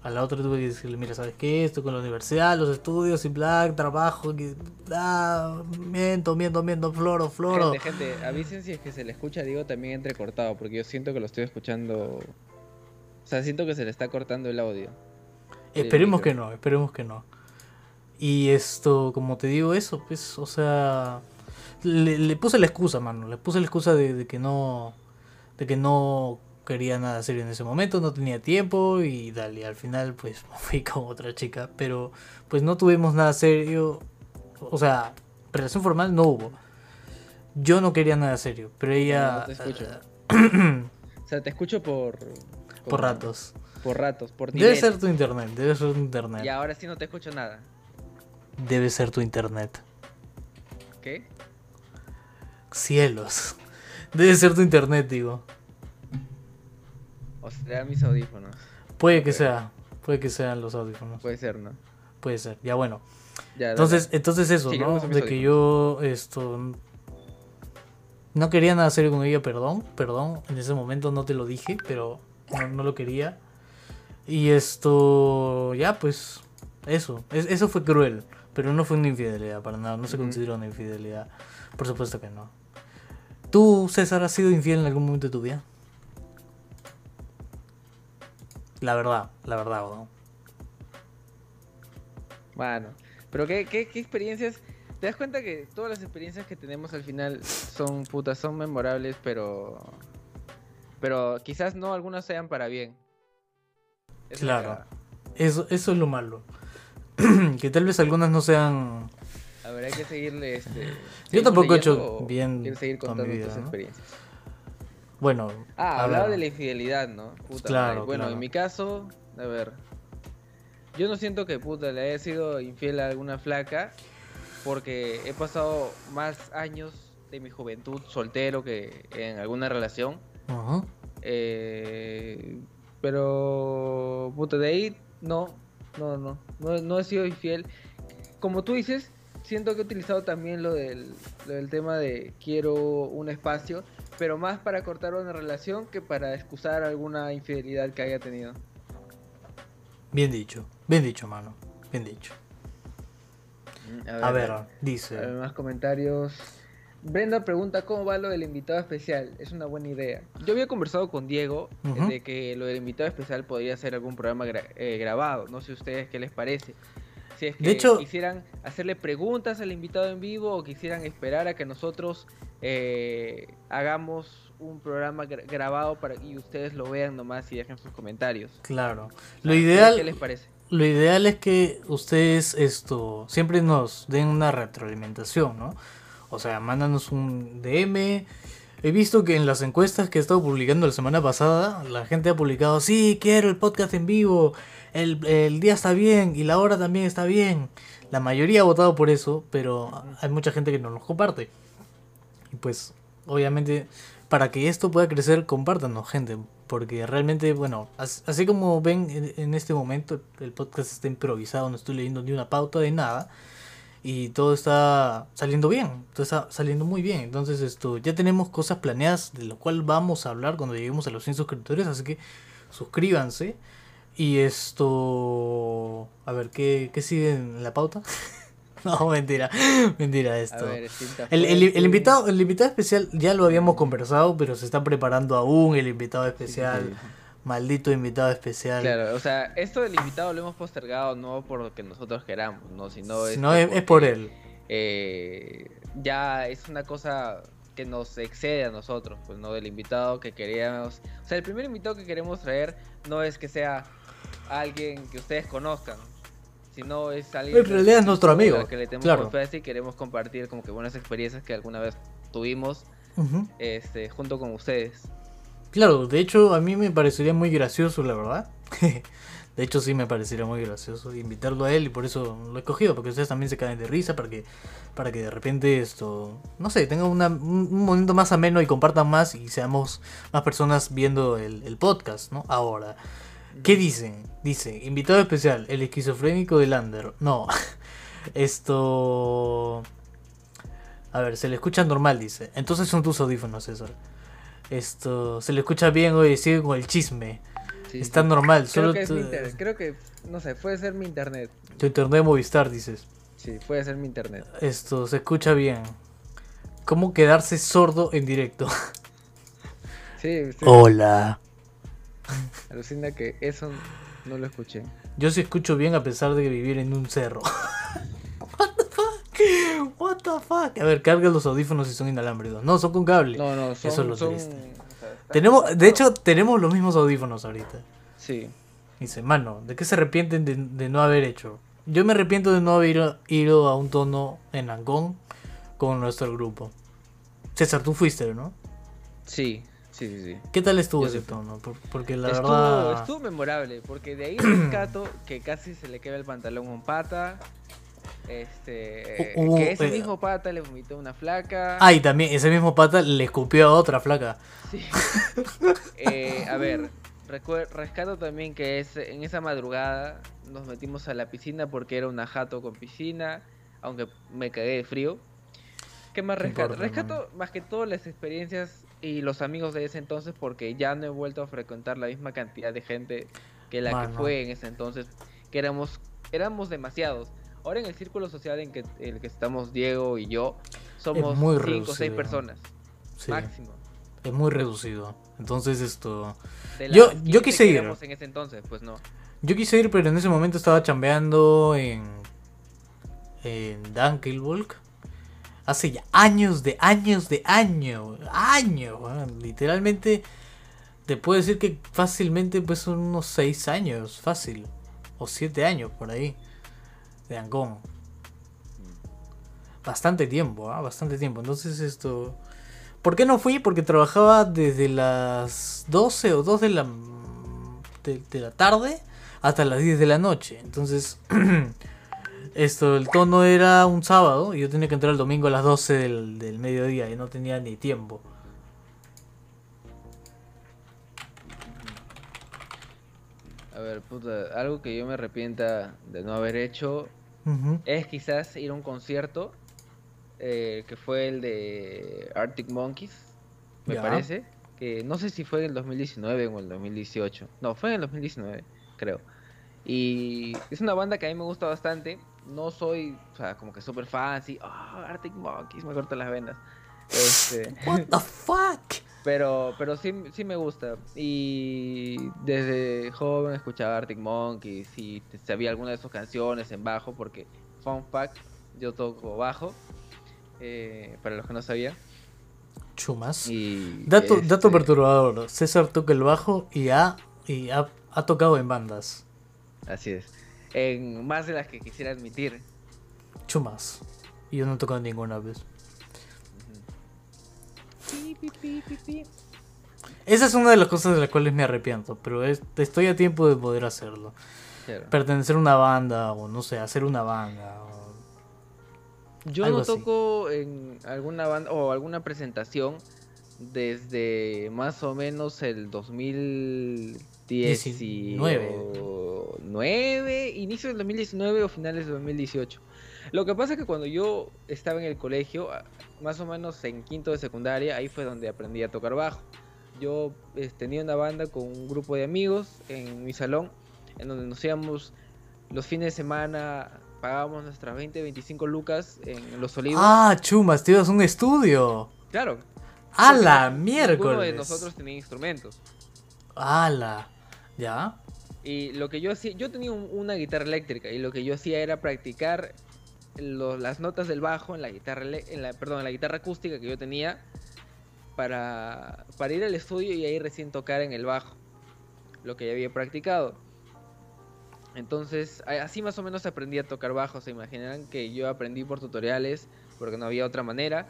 a la otra tuve que decirle, mira, ¿sabes qué? Estoy con la universidad, los estudios y bla, trabajo, que, ah, miento, miento, miento, floro, floro. Gente, gente, avisen si es que se le escucha, digo, también entrecortado, porque yo siento que lo estoy escuchando. O sea, siento que se le está cortando el audio. Esperemos que no, esperemos que no. Y esto, como te digo, eso, pues, o sea, le, le puse la excusa, mano. Le puse la excusa de, de que no, de que no quería nada serio en ese momento, no tenía tiempo y dale, al final pues [laughs] me fui con otra chica, pero pues no tuvimos nada serio, o sea, relación formal no hubo. Yo no quería nada serio, pero ella... No te escucho. [clears throat] O sea, te escucho por... por ratos. Por ratos, por Debe nivel. ser tu internet, debe ser tu internet. Y ahora sí no te escucho nada. Debe ser tu internet. ¿Qué? Cielos. Debe ser tu internet, digo. O sea, mis audífonos. Puede que sea, puede que sean los audífonos. Puede ser, ¿no? Puede ser, ya bueno. Ya, dale. Entonces, entonces eso, Sí, ¿no? De que yo esto no quería nada serio con ella, perdón, perdón, en ese momento no te lo dije, pero no, no lo quería. Y esto, ya pues, eso, es- eso fue cruel, pero no fue una infidelidad para nada, no se Ujú. considera una infidelidad, por supuesto que no. ¿Tú, César, has sido infiel en algún momento de tu vida? La verdad, la verdad, ¿no? Bueno, pero ¿qué, qué, qué experiencias? ¿Te das cuenta que todas las experiencias que tenemos al final son putas, son memorables, pero. Pero quizás no algunas sean para bien. Esa Claro. Eso, eso es lo malo. [clears throat] que tal vez algunas no sean A ver, hay que seguirle este. Yo ¿seguimos tampoco he hecho bien ¿Quieres seguir toda mi contando vida, tus ¿no? Bueno. Ah, hablaba de la infidelidad, ¿no? Puta Claro, madre. Bueno, claro. en mi caso, a ver. Yo no siento que puta le haya sido infiel a alguna flaca. Porque he pasado más años de mi juventud soltero que en alguna relación. Ajá. Eh, pero, puta, de ahí no, no, no, no, no he sido infiel. Como tú dices, siento que he utilizado también lo del, lo del tema de quiero un espacio, pero más para cortar una relación que para excusar alguna infidelidad que haya tenido. Bien dicho. Bien dicho, mano. Bien dicho. A ver, dice. a ver, más comentarios. Brenda pregunta cómo va lo del invitado especial. Es una buena idea. Yo había conversado con Diego de que lo del invitado especial podría ser algún programa gra- eh, grabado. No sé ustedes qué les parece. Si es que De hecho- quisieran hacerle preguntas al invitado en vivo o quisieran esperar a que nosotros eh, hagamos un programa gra- grabado para y ustedes lo vean nomás y dejen sus comentarios. Claro. Lo ideal, ¿Qué les parece? lo ideal es que ustedes esto siempre nos den una retroalimentación, ¿no? O sea, mándanos un DM. He visto que en las encuestas que he estado publicando la semana pasada, la gente ha publicado, sí, quiero el podcast en vivo, el, el día está bien y la hora también está bien. La mayoría ha votado por eso, pero hay mucha gente que no nos comparte. Y pues, obviamente, para que esto pueda crecer, compártanos, gente. Porque realmente, bueno, as- así como ven en, en este momento, el podcast está improvisado, no estoy leyendo ni una pauta de nada. Y todo está saliendo bien, todo está saliendo muy bien. Entonces, esto ya tenemos cosas planeadas de lo cual vamos a hablar cuando lleguemos a los 100 suscriptores. Así que suscríbanse. Y esto. A ver, ¿qué, qué sigue en la pauta? [laughs] [laughs] no, mentira. Mentira esto. ver, El, el- invitado, el invitado especial ya lo habíamos conversado, pero se está preparando aún el invitado sí, especial. sí. Maldito invitado especial. Claro, o sea, esto del invitado lo hemos postergado no por lo que nosotros queramos, no, sino es, no, es, es por él. eh, ya es una cosa que nos excede a nosotros, pues no del invitado que queríamos. O sea, el primer invitado que queremos traer no es que sea alguien que ustedes conozcan, sino es alguien En realidad es nuestro amigo, que le tenemos claro. confianza y queremos compartir como que buenas experiencias que alguna vez tuvimos este junto con ustedes. Claro, de hecho a mí me parecería muy gracioso, la verdad. [laughs] de hecho sí me parecería muy gracioso invitarlo a él y por eso lo he cogido, porque ustedes también se caen de risa para que, para que de repente esto, no sé, tengan una- un, un momento más ameno y compartan más y seamos más personas viendo el, el podcast, ¿no? Ahora, ¿qué dicen? Dice, invitado especial, el esquizofrénico de Lander. No, [laughs] esto... A ver, se le escucha normal, dice. Entonces son tus audífonos, César. Esto, se le escucha bien, oye, sigue con el chisme. Sí, Está sí. normal, Creo solo que es tu, mi internet, creo que, no sé, puede ser mi internet. tu internet de Movistar, dices. Sí, puede ser mi internet. Esto, se escucha bien. ¿Cómo quedarse sordo en directo? [laughs] Sí, sí, Hola. [laughs] alucina que eso no lo escuché. Yo sí escucho bien a pesar de vivir en un cerro. [laughs] the fuck? A ver, carga los audífonos si son inalámbricos. No, son con cable. No, no, son, Eso es lo son- triste. o sea, están Tenemos, de hecho, tenemos los mismos audífonos ahorita. Sí. Dice, mano, ¿de qué se arrepienten de, de no haber hecho? Yo me arrepiento de no haber ido, ido a un tono en Angón con nuestro grupo. César, tú fuiste, ¿no? Sí, sí, sí, sí. ¿Qué tal estuvo ese tono? Por- porque la estuvo, verdad... estuvo memorable, porque de ahí [clears throat] rescato que casi se le queda el pantalón a un pata. Este. Que ese eh, mismo pata le vomitó una flaca. Ah, y también ese mismo pata le escupió a otra flaca. Sí. [laughs] Eh, a ver, rescato también que es, en esa madrugada nos metimos a la piscina porque era una jato con piscina, aunque me cagué de frío. ¿Qué más ¿Qué rescato? importa, rescato más que todo las experiencias y los amigos de ese entonces porque ya no he vuelto a frecuentar la misma cantidad de gente que la que fue en ese entonces, que éramos, éramos demasiados. Ahora en el círculo social en que, en el que estamos Diego y yo, somos muy cinco o seis reducido. personas, Sí, máximo. es muy reducido. Entonces esto... Yo- yo 15 quise ir. éramos en ese entonces, pues no. Yo quise ir, pero en ese momento estaba chambeando en... En Dunkelvolk. Hace ya años de años de años. Años. weón. Literalmente... Te puedo decir que fácilmente pues son unos 6 años. Fácil. O 7 años por ahí. De Angón. Bastante tiempo, ¿ah? Bastante tiempo. Entonces esto... ¿Por qué no fui? Porque trabajaba desde las 12 o 2 de la, de la tarde hasta las 10 de la noche. Entonces, [clears throat] esto, el tono era un sábado y yo tenía que entrar el domingo a las 12 del, del mediodía y no tenía ni tiempo. A ver, puta, algo que yo me arrepienta de no haber hecho es quizás ir a un concierto eh, que fue el de Arctic Monkeys, me Ya. parece. Que no sé si fue en el 2019 o en el 2018. No, fue en el 2019, creo. Y es una banda que a mí me gusta bastante. No soy, o sea, como que súper fan, así, "Ah, Arctic Monkeys, me corta las venas. Este, [laughs] What the fuck? pero, pero sí, sí me gusta. Y desde joven escuchaba Arctic Monkeys y sabía algunas de sus canciones en bajo porque, fun fact, yo toco bajo, eh, para los que no sabían. Chumas. Y Dato, dato este, perturbador. César toca el bajo y ha, y ha, ha tocado en bandas. Así es. En más de las que quisiera admitir. Chumas. Y yo no he tocado ninguna vez. Esa es una de las cosas de las cuales me arrepiento, pero es- estoy a tiempo de poder hacerlo. Claro. Pertenecer a una banda o no sé, hacer una banda. o- Yo algo no así. toco en alguna banda o alguna presentación desde más o menos el 2019, inicio del 2019 o finales del 2018. Lo que pasa es que cuando yo estaba en el colegio, a- más o menos en quinto de secundaria, ahí fue donde aprendí a tocar bajo. Yo eh, tenía una banda con un grupo de amigos en mi salón, en donde nos íbamos los fines de semana, pagábamos nuestras 20, 25 lucas en Los Olivos. Ah, chumas, te ibas a un estudio. Claro. ¡A la miércoles! de nosotros tenía instrumentos. ¡Hala! ¿Ya? Y lo que yo hacía, yo tenía un- una guitarra eléctrica y lo que yo hacía era practicar las notas del bajo en la guitarra, en la, perdón, en la guitarra acústica que yo tenía para, para ir al estudio y ahí recién tocar en el bajo, lo que ya había practicado. Entonces, así más o menos aprendí a tocar bajo. Se imaginarán que yo aprendí por tutoriales porque no había otra manera.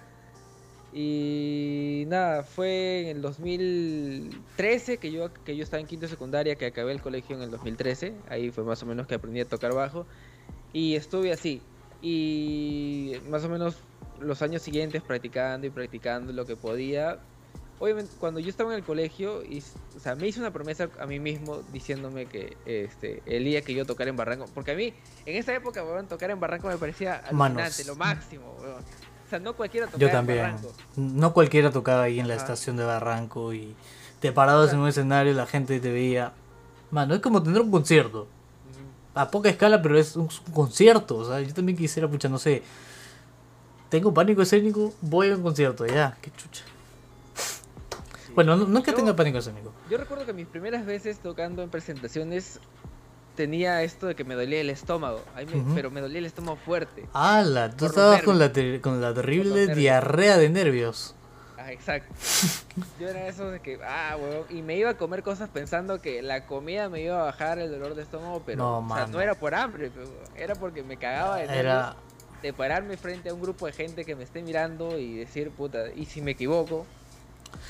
Y nada, fue en el 2013 que yo, que yo estaba en quinto de secundaria, que acabé el colegio en el 2013. Ahí fue más o menos que aprendí a tocar bajo. Y estuve así. Y más o menos los años siguientes practicando y practicando lo que podía. Obviamente, cuando yo estaba en el colegio, y, o sea, me hice una promesa a mí mismo diciéndome que este, el día que yo tocara en Barranco, porque a mí en esa época, weón, tocar en Barranco me parecía alucinante, Manos. lo máximo, weón. O sea, no cualquiera tocaba Yo en también. Barranco. No cualquiera tocaba ahí en la Ajá. estación de Barranco y te parabas en un escenario y la gente te veía. Mano, es como tener un concierto. A poca escala, pero es un, un concierto. O sea, yo también quisiera, pucha, no sé. Tengo pánico escénico, voy a un concierto, ya, qué chucha. Sí. Bueno, no, no es que Yo- tenga pánico escénico. Yo recuerdo que mis primeras veces tocando en presentaciones tenía esto de que me dolía el estómago. Ahí me-. Pero me dolía el estómago fuerte. ¡Hala! Tú estabas con la, con la terrible diarrea de nervios. Ah, exacto. Yo era eso de que, ah, huevón. Y me iba a comer cosas pensando que la comida me iba a bajar el dolor de estómago, pero No, o sea, no era por hambre, era porque me cagaba de nervios Era. de pararme frente a un grupo de gente que me esté mirando y decir, puta, ¿y si me equivoco?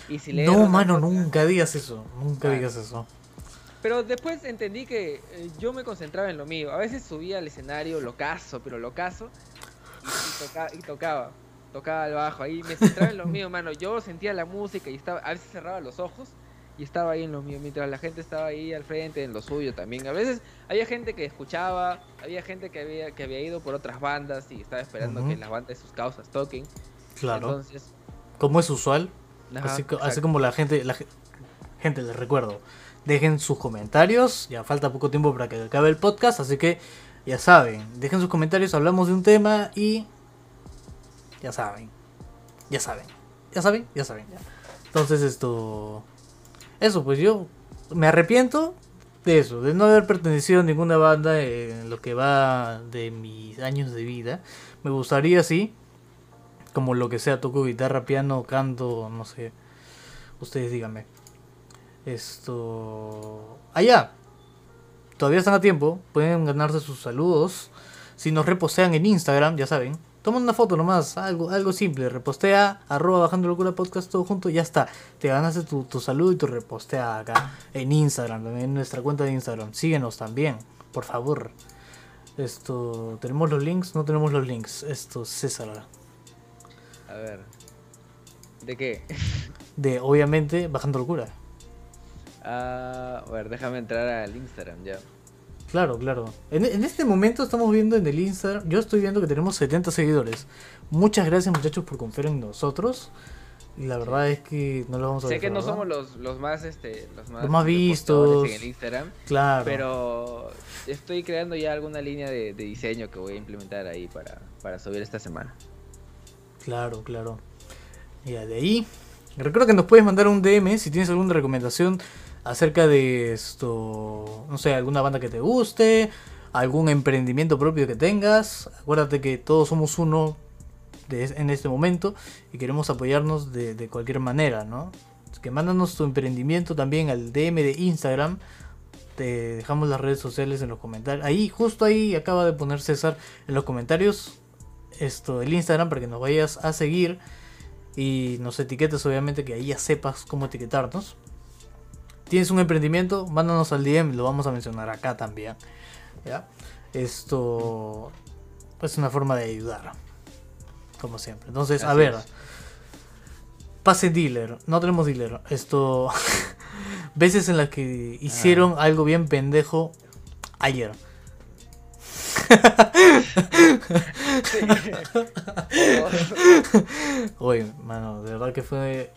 ¿Y si le No, mano, cosa?". nunca digas eso. Nunca Ah. digas eso. Pero después entendí que eh, yo me concentraba en lo mío. A veces subía al escenario, locazo, pero locazo, y, y, toca- y tocaba. Tocaba el bajo ahí, me centraba en lo [laughs] mío, mano. Yo sentía la música y estaba, a veces cerraba los ojos y estaba ahí en lo mío, mientras la gente estaba ahí al frente, en lo suyo también. A veces había gente que escuchaba, había gente que había, que había ido por otras bandas y estaba esperando Ujú. que las bandas de sus causas toquen. Claro. Entonces, Como es usual. ajá, así, así como la gente. La ge- gente, les recuerdo. Dejen sus comentarios. Ya falta poco tiempo para que acabe el podcast. Así que ya saben. Dejen sus comentarios. Hablamos de un tema y. Ya saben. Ya saben. Ya saben. Ya saben. Entonces esto. Eso, pues yo me arrepiento de eso, de no haber pertenecido a ninguna banda en lo que va de mis años de vida. Me gustaría, sí, como lo que sea, toco guitarra, piano, canto, no sé. Ustedes díganme. Esto. Allá. Todavía están a tiempo. Pueden ganarse sus saludos. Si nos repostean en Instagram, ya saben. Toman una foto nomás, algo, algo simple. Repostea, arroba bajando locura podcast todo junto, ya está. Te ganaste tu, tu saludo y tu repostea acá en Instagram, también en nuestra cuenta de Instagram. Síguenos también, por favor. Esto, ¿tenemos los links? No tenemos los links. Esto, César. A ver. ¿De qué? De, obviamente, bajando locura. Ah, a ver, déjame entrar al Instagram ya. Claro, claro. En, en este momento estamos viendo en el Instagram, yo estoy viendo que tenemos 70 seguidores. Muchas gracias muchachos por confiar en nosotros. Y la verdad es que no lo vamos a Sé que no somos los, los más este los más, Los más este, vistos. en el Instagram, Claro. pero estoy creando ya alguna línea de, de diseño que voy a implementar ahí para, para subir esta semana. Claro, claro. Ya, de ahí. Recuerda que nos puedes mandar un DM si tienes alguna recomendación acerca de esto. No sé, alguna banda que te guste, algún emprendimiento propio que tengas. Acuérdate que todos somos uno en este momento y queremos apoyarnos de, de cualquier manera, ¿no? Así que mándanos tu emprendimiento también al DM de Instagram. Te dejamos las redes sociales en los comentarios. Ahí, justo ahí acaba de poner César en los comentarios esto el Instagram para que nos vayas a seguir y nos etiquetes obviamente que ahí ya sepas cómo etiquetarnos. Tienes un emprendimiento, mándanos al DM, lo vamos a mencionar acá también. ¿ya? Esto es una forma de ayudar, como siempre. Entonces, a ver, es. pase dealer, no tenemos dealer. Esto, [laughs] veces en las que hicieron algo bien pendejo ayer. [laughs] [laughs] Oye, mano, de verdad que fue.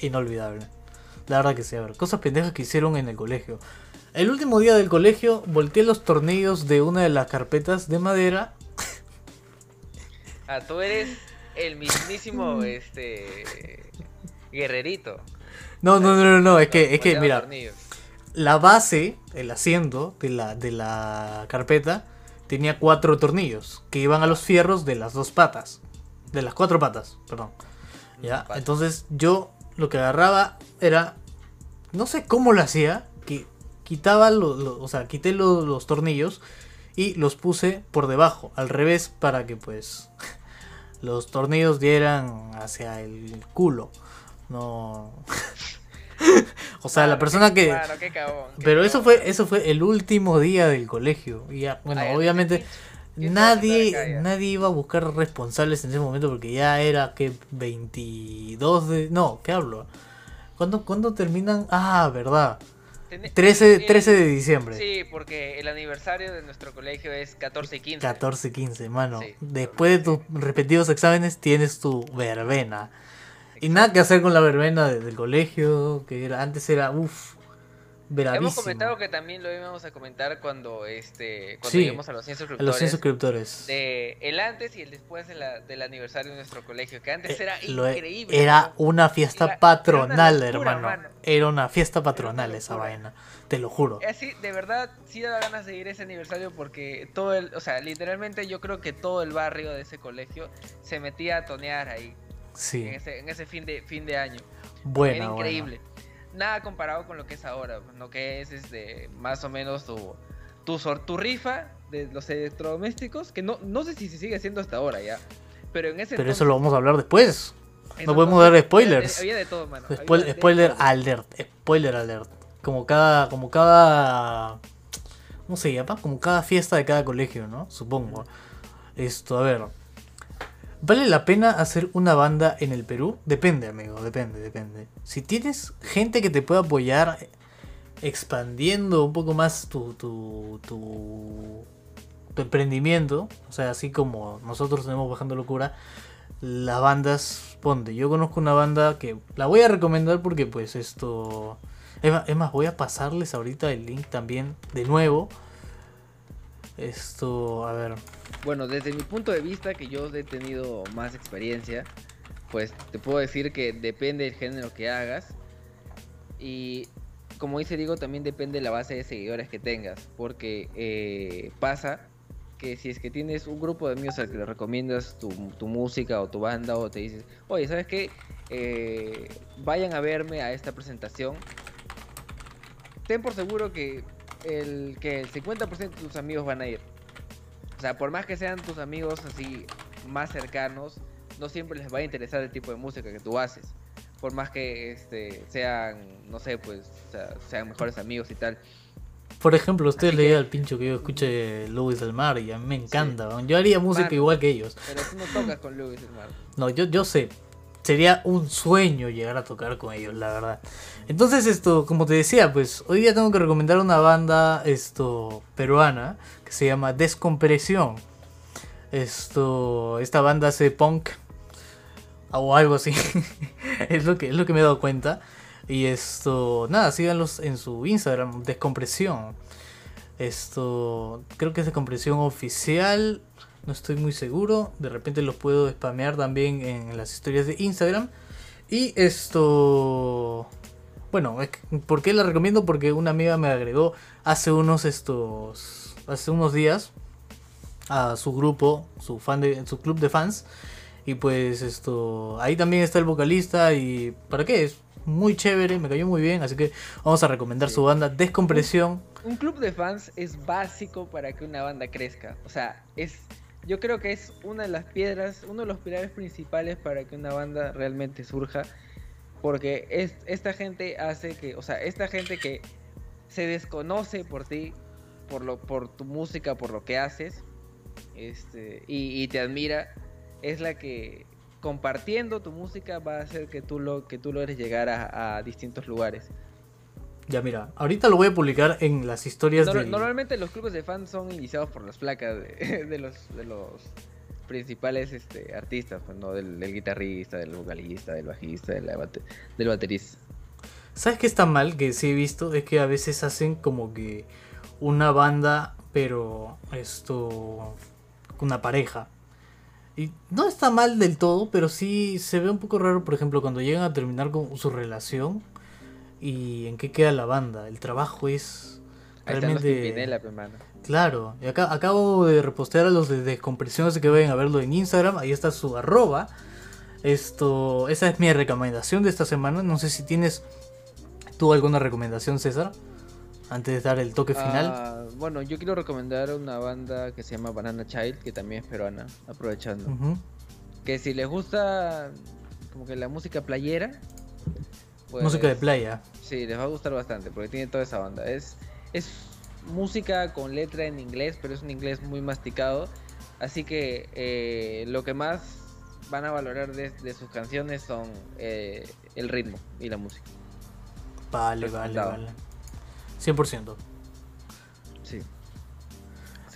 Inolvidable. La verdad que sí, a ver, cosas pendejas que hicieron en el colegio. El último día del colegio volteé los tornillos de una de las carpetas de madera. Ah, tú eres el mismísimo [laughs] este guerrerito. No, no, no, no, no, es que, es que mira, tornillos. la base, el asiento de la, de la carpeta tenía cuatro tornillos que iban a los fierros de las dos patas. De las cuatro patas, perdón. ¿Ya? Entonces yo lo que agarraba era, no sé cómo lo hacía, que quitaba, lo- lo- o sea, quité lo- los tornillos y los puse por debajo, al revés, para que pues [laughs] los tornillos dieran hacia el culo. No... [laughs] o sea, la persona que... claro, qué cagón, qué Pero eso fue, eso fue el último día del colegio. Y ya, bueno, obviamente entonces, ¿quién- quién te va a quitar nadie, nadie iba a buscar responsables en ese momento porque ya era que 22 de... No, ¿qué hablo? ¿Cuándo, cuándo terminan? Ah, verdad. Tiene- 13, el- 13 de diciembre. Sí, porque el aniversario de nuestro colegio es 14 y 15. 14, 15, mano. Sí. Después de tus repetidos exámenes tienes tu verbena. Y nada que hacer con la verbena de- del colegio, que era antes era, uff, bravísimo. Hemos comentado que también lo íbamos a comentar cuando este cuando Sí, lleguemos a los 100 A suscriptores. los 100 suscriptores. de el antes y el después de la- del aniversario de nuestro colegio, que antes era Eh, Lo- increíble. Era una fiesta Era- era una patronal, locura, hermano. hermano. Era una fiesta patronal esa vaina. Te lo juro. Así, de verdad, sí da ganas de ir a ese aniversario porque todo el, o sea, literalmente yo creo que todo el barrio de ese colegio se metía a tonear ahí, Sí. en ese, en ese fin de fin de año. Buena, Era increíble. Nada comparado con lo que es ahora, lo que es este, más o menos tu, tu, tu rifa de los electrodomésticos, que no, no sé si se sigue haciendo hasta ahora ya. Pero en ese Pero eso lo vamos a hablar después. no podemos dar spoilers. Había de, había de todo, mano. había Spoil- de spoiler alert. Spoiler alert. Como cada. Como cada. ¿Cómo se llama? Como cada fiesta de cada colegio, ¿no? Supongo. Esto, a ver. ¿Vale la pena hacer una banda en el Perú? Depende, amigo, depende, depende. Si tienes gente que te pueda apoyar eh, expandiendo un poco más tu, tu, tu, emprendimiento, o sea, así como nosotros tenemos Bajando Locura, las bandas, ponte, yo conozco una banda que la voy a recomendar porque pues esto... Es es más, voy a pasarles ahorita el link también de nuevo. Esto, a ver, Bueno, desde mi punto de vista, que yo he tenido más experiencia, pues te puedo decir que depende del género que hagas. Y como dice Diego, también depende de la base de seguidores que tengas. Porque eh, pasa que si es que tienes un grupo de amigos al que le recomiendas tu, tu música o tu banda, o te dices, oye, ¿sabes qué? Eh, vayan a verme a esta presentación. Ten por seguro que el, que el 50% de tus amigos van a ir. O sea, por más que sean tus amigos así más cercanos, no siempre les va a interesar el tipo de música que tú haces. Por más que este, sean, no sé, pues, o sea, sean mejores amigos y tal. por ejemplo, ustedes le al pincho que yo escuche Luis del Mar y a mí me encanta, weón. yo haría música igual que ellos. Pero tú no tocas con Lewis, hermano. No, yo, yo sé. Sería un sueño llegar a tocar con ellos, la verdad. Entonces, esto, como te decía, pues hoy día tengo que recomendar una banda esto peruana que se llama Descompresión. Esto, esta banda hace punk o algo así. [laughs] es lo que es lo que me he dado cuenta. Y esto, nada, síganlos en su Instagram, Descompresión. Esto, creo que es Descompresión oficial. No estoy muy seguro. De repente los puedo spamear también en las historias de Instagram. Y esto. Bueno, ¿por qué la recomiendo? Porque una amiga me agregó hace unos estos. Hace unos días. A su grupo. Su fan de. su club de fans. Y pues esto. Ahí también está el vocalista. Y. ¿Para qué? Es muy chévere. Me cayó muy bien. Así que vamos a recomendar Sí. su banda Descompresión. Un club de fans es básico para que una banda crezca. O sea, es. Yo creo que es una de las piedras, uno de los pilares principales para que una banda realmente surja. Porque es, esta gente hace que, o sea, esta gente que se desconoce por ti, por lo, por tu música, por lo que haces, este, y, te admira, es la que compartiendo tu música va a hacer que tú lo, que tú logres llegar a distintos lugares. Ya mira, ahorita lo voy a publicar en las historias del- Normalmente los clubes de fans son iniciados por las placas de, [laughs] de los, de los principales este, artistas, pues, ¿no? Del, del guitarrista, del vocalista, del bajista, de la bate- del baterista. ¿Sabes qué está mal? Que sí he visto, es que a veces hacen como que una banda, pero esto, una pareja. Y no está mal del todo, pero sí se ve un poco raro, por ejemplo, cuando llegan a terminar con su relación y en qué queda la banda. El trabajo es realmente... Claro, y acá, acabo de repostear a los de Descompresión, así que vayan a verlo en Instagram, ahí está su arroba. Esto, esa es mi recomendación de esta semana. No sé si tienes tú alguna recomendación, César, antes de dar el toque final. Ah, bueno, yo quiero recomendar una banda que se llama Banana Child, que también es peruana, aprovechando. Que si les gusta como que la música playera, pues, Música de playa. Sí, les va a gustar bastante porque tiene toda esa onda. Es, es música con letra en inglés, pero es un inglés muy masticado. Así que eh, lo que más van a valorar de, de sus canciones son eh, el ritmo y la música. Vale, vale, vale. 100%. Sí.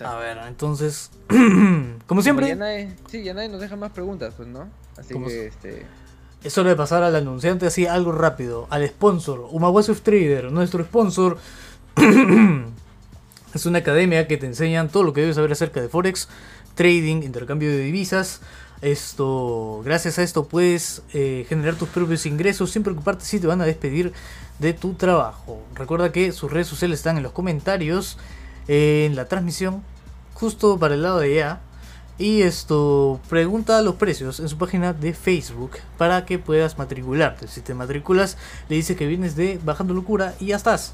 A ver, entonces, [clears throat] como siempre, Ya nadie, sí, ya nadie nos deja más preguntas, pues, ¿no? Así que, este... es hora de pasar al anunciante así algo rápido, al sponsor, Umawa Swift Trader, nuestro sponsor. [clears throat] es una academia que te enseñan todo lo que debes saber acerca de Forex, trading, intercambio de divisas. Esto, gracias a esto puedes eh, generar tus propios ingresos sin preocuparte si te van a despedir de tu trabajo. Recuerda que sus redes sociales están en los comentarios, en la transmisión, justo para el lado de allá. Y esto, pregunta los precios en su página de Facebook para que puedas matricularte. Si te matriculas, le dices que vienes de Bajando Locura y ya estás.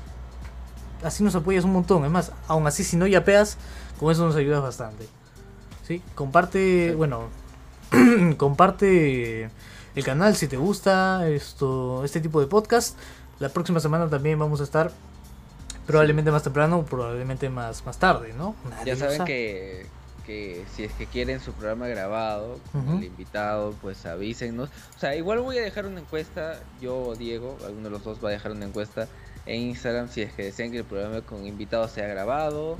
Así nos apoyas un montón. Es más, aún así, si no yapeas, con eso nos ayudas bastante. ¿Sí? Comparte, bueno, [clears throat] comparte el canal si te gusta esto, este tipo de podcast. La próxima semana también vamos a estar probablemente más temprano, probablemente más, más tarde, ¿no? ya saben que que si es que quieren su programa grabado con el invitado, pues avísennos. O sea, igual voy a dejar una encuesta, yo o Diego, alguno de los dos va a dejar una encuesta en Instagram si es que desean que el programa con invitado sea grabado,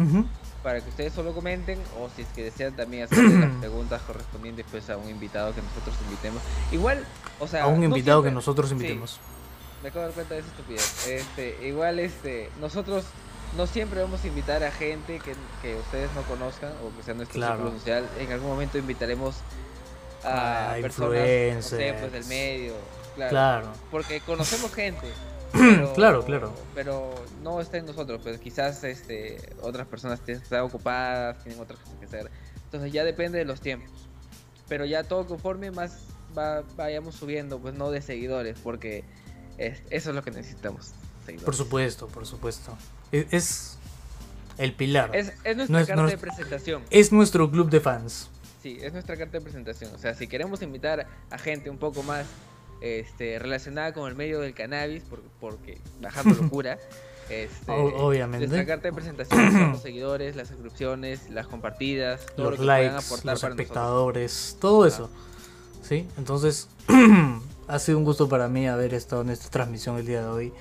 para que ustedes solo comenten, o si es que desean también hacer las [clears throat] preguntas correspondientes pues a un invitado que nosotros invitemos. Igual, o sea... A un invitado que nosotros invitemos. me acabo de dar cuenta de esa estupidez. Este, igual, este, nosotros no siempre vamos a invitar a gente que, que ustedes no conozcan o que sea nuestro claro. social. En algún momento invitaremos a, ah, personas pues, del medio. Claro, Porque conocemos gente. [clears throat] claro, claro. Pero no está en nosotros, pues quizás este, otras personas están ocupadas, tienen otras cosas que hacer. Entonces ya depende de los tiempos. Pero ya todo conforme más vayamos subiendo, pues no de seguidores, porque eso es lo que necesitamos. Por supuesto, por supuesto. Es, el pilar. Es, nuestra carta de presentación. Es nuestro club de fans. Sí, es nuestra carta de presentación. O sea, si queremos invitar a gente un poco más este, relacionada con el medio del cannabis, porque, porque bajando [laughs] locura. Este, Obviamente. Nuestra carta de presentación son los seguidores, las suscripciones, las compartidas, todo los lo que likes, aportar los espectadores, todo eso. ¿Sí? Entonces, [clears throat] ha sido un gusto para mí haber estado en esta transmisión el día de hoy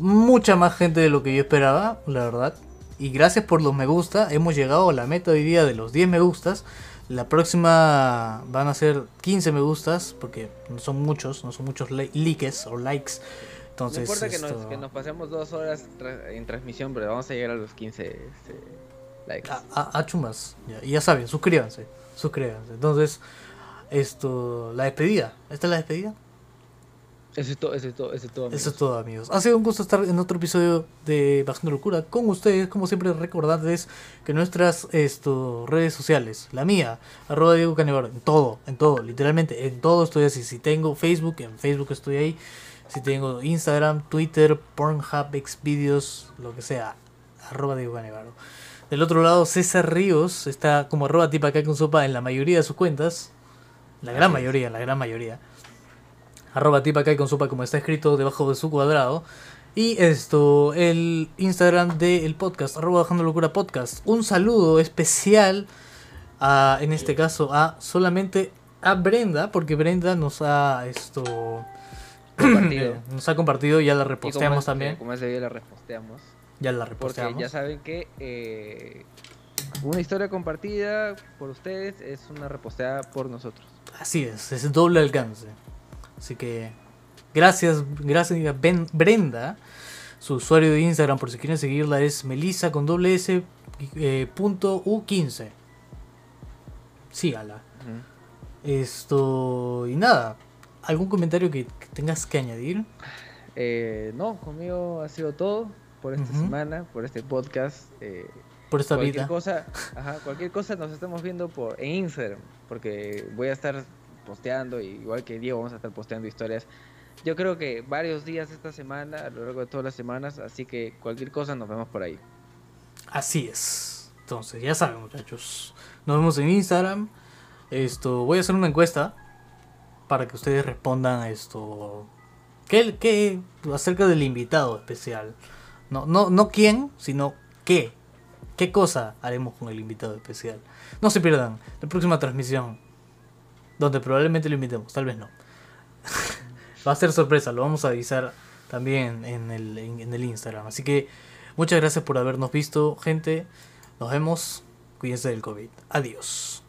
mucha más gente de lo que yo esperaba, la verdad. Y gracias por los me gusta, hemos llegado a la meta hoy día de los 10 me gustas. La próxima van a ser 15 me gustas, porque no son muchos, no son muchos likes o likes. Entonces, no importa que, nos, que, nos, pasemos dos horas en transmisión, pero vamos a llegar a los 15 este, likes. A, a, chumas, ya, ya saben, suscríbanse, suscríbanse. Entonces, esto, la despedida, ¿esta es la despedida? Eso es todo, eso es todo, eso es todo. Amigos. Eso es todo, amigos. Ha sido un gusto estar en otro episodio de Bajando Locura con ustedes. Como siempre, recordarles que nuestras esto, redes sociales, la mía, arroba Diego Canevaro, en todo, en todo, literalmente, en todo estoy así. Si tengo Facebook, en Facebook estoy ahí. Si tengo Instagram, Twitter, Pornhub, Xvideos, lo que sea, arroba Diego Canevaro. Del otro lado, César Ríos está como arroba tipa acá con sopa en la mayoría de sus cuentas. La gran mayoría, la gran mayoría arroba tipa con sopa como está escrito debajo de su cuadrado. Y esto, el Instagram del podcast, arroba bajando locura podcast. Un saludo especial a, en este caso, a solamente a Brenda, porque Brenda nos ha esto [clears throat] compartido. nos ha compartido, ya la reposteamos también. Como es la reposteamos. Ya la reposteamos. Porque ya saben que eh, una historia compartida por ustedes es una reposteada por nosotros. Así es, es doble alcance. Así que gracias, gracias Brenda. Su usuario de Instagram, por si quieren seguirla, es melissa con doble s eh, punto u15. Sígala. Esto y nada. ¿Algún comentario que, tengas que añadir? Eh, no, conmigo ha sido todo por esta semana, por este podcast. Eh, por esta cualquier vida. Cosa, ajá, cualquier cosa nos estamos viendo por en Instagram, porque voy a estar posteando, igual que Diego vamos a estar posteando historias. Yo creo que varios días esta semana, a lo largo de todas las semanas, así que cualquier cosa nos vemos por ahí. Así es. Entonces, ya saben, muchachos. Nos vemos en Instagram. Esto, voy a hacer una encuesta para que ustedes respondan a esto. ¿Qué, qué acerca del invitado especial? No, no, no quién, sino qué. ¿Qué cosa haremos con el invitado especial? No se pierdan la próxima transmisión donde probablemente lo invitemos, tal vez no. [laughs] Va a ser sorpresa, lo vamos a avisar también en el, en el Instagram. Así que muchas gracias por habernos visto, gente. Nos vemos. Cuídense del COVID. Adiós.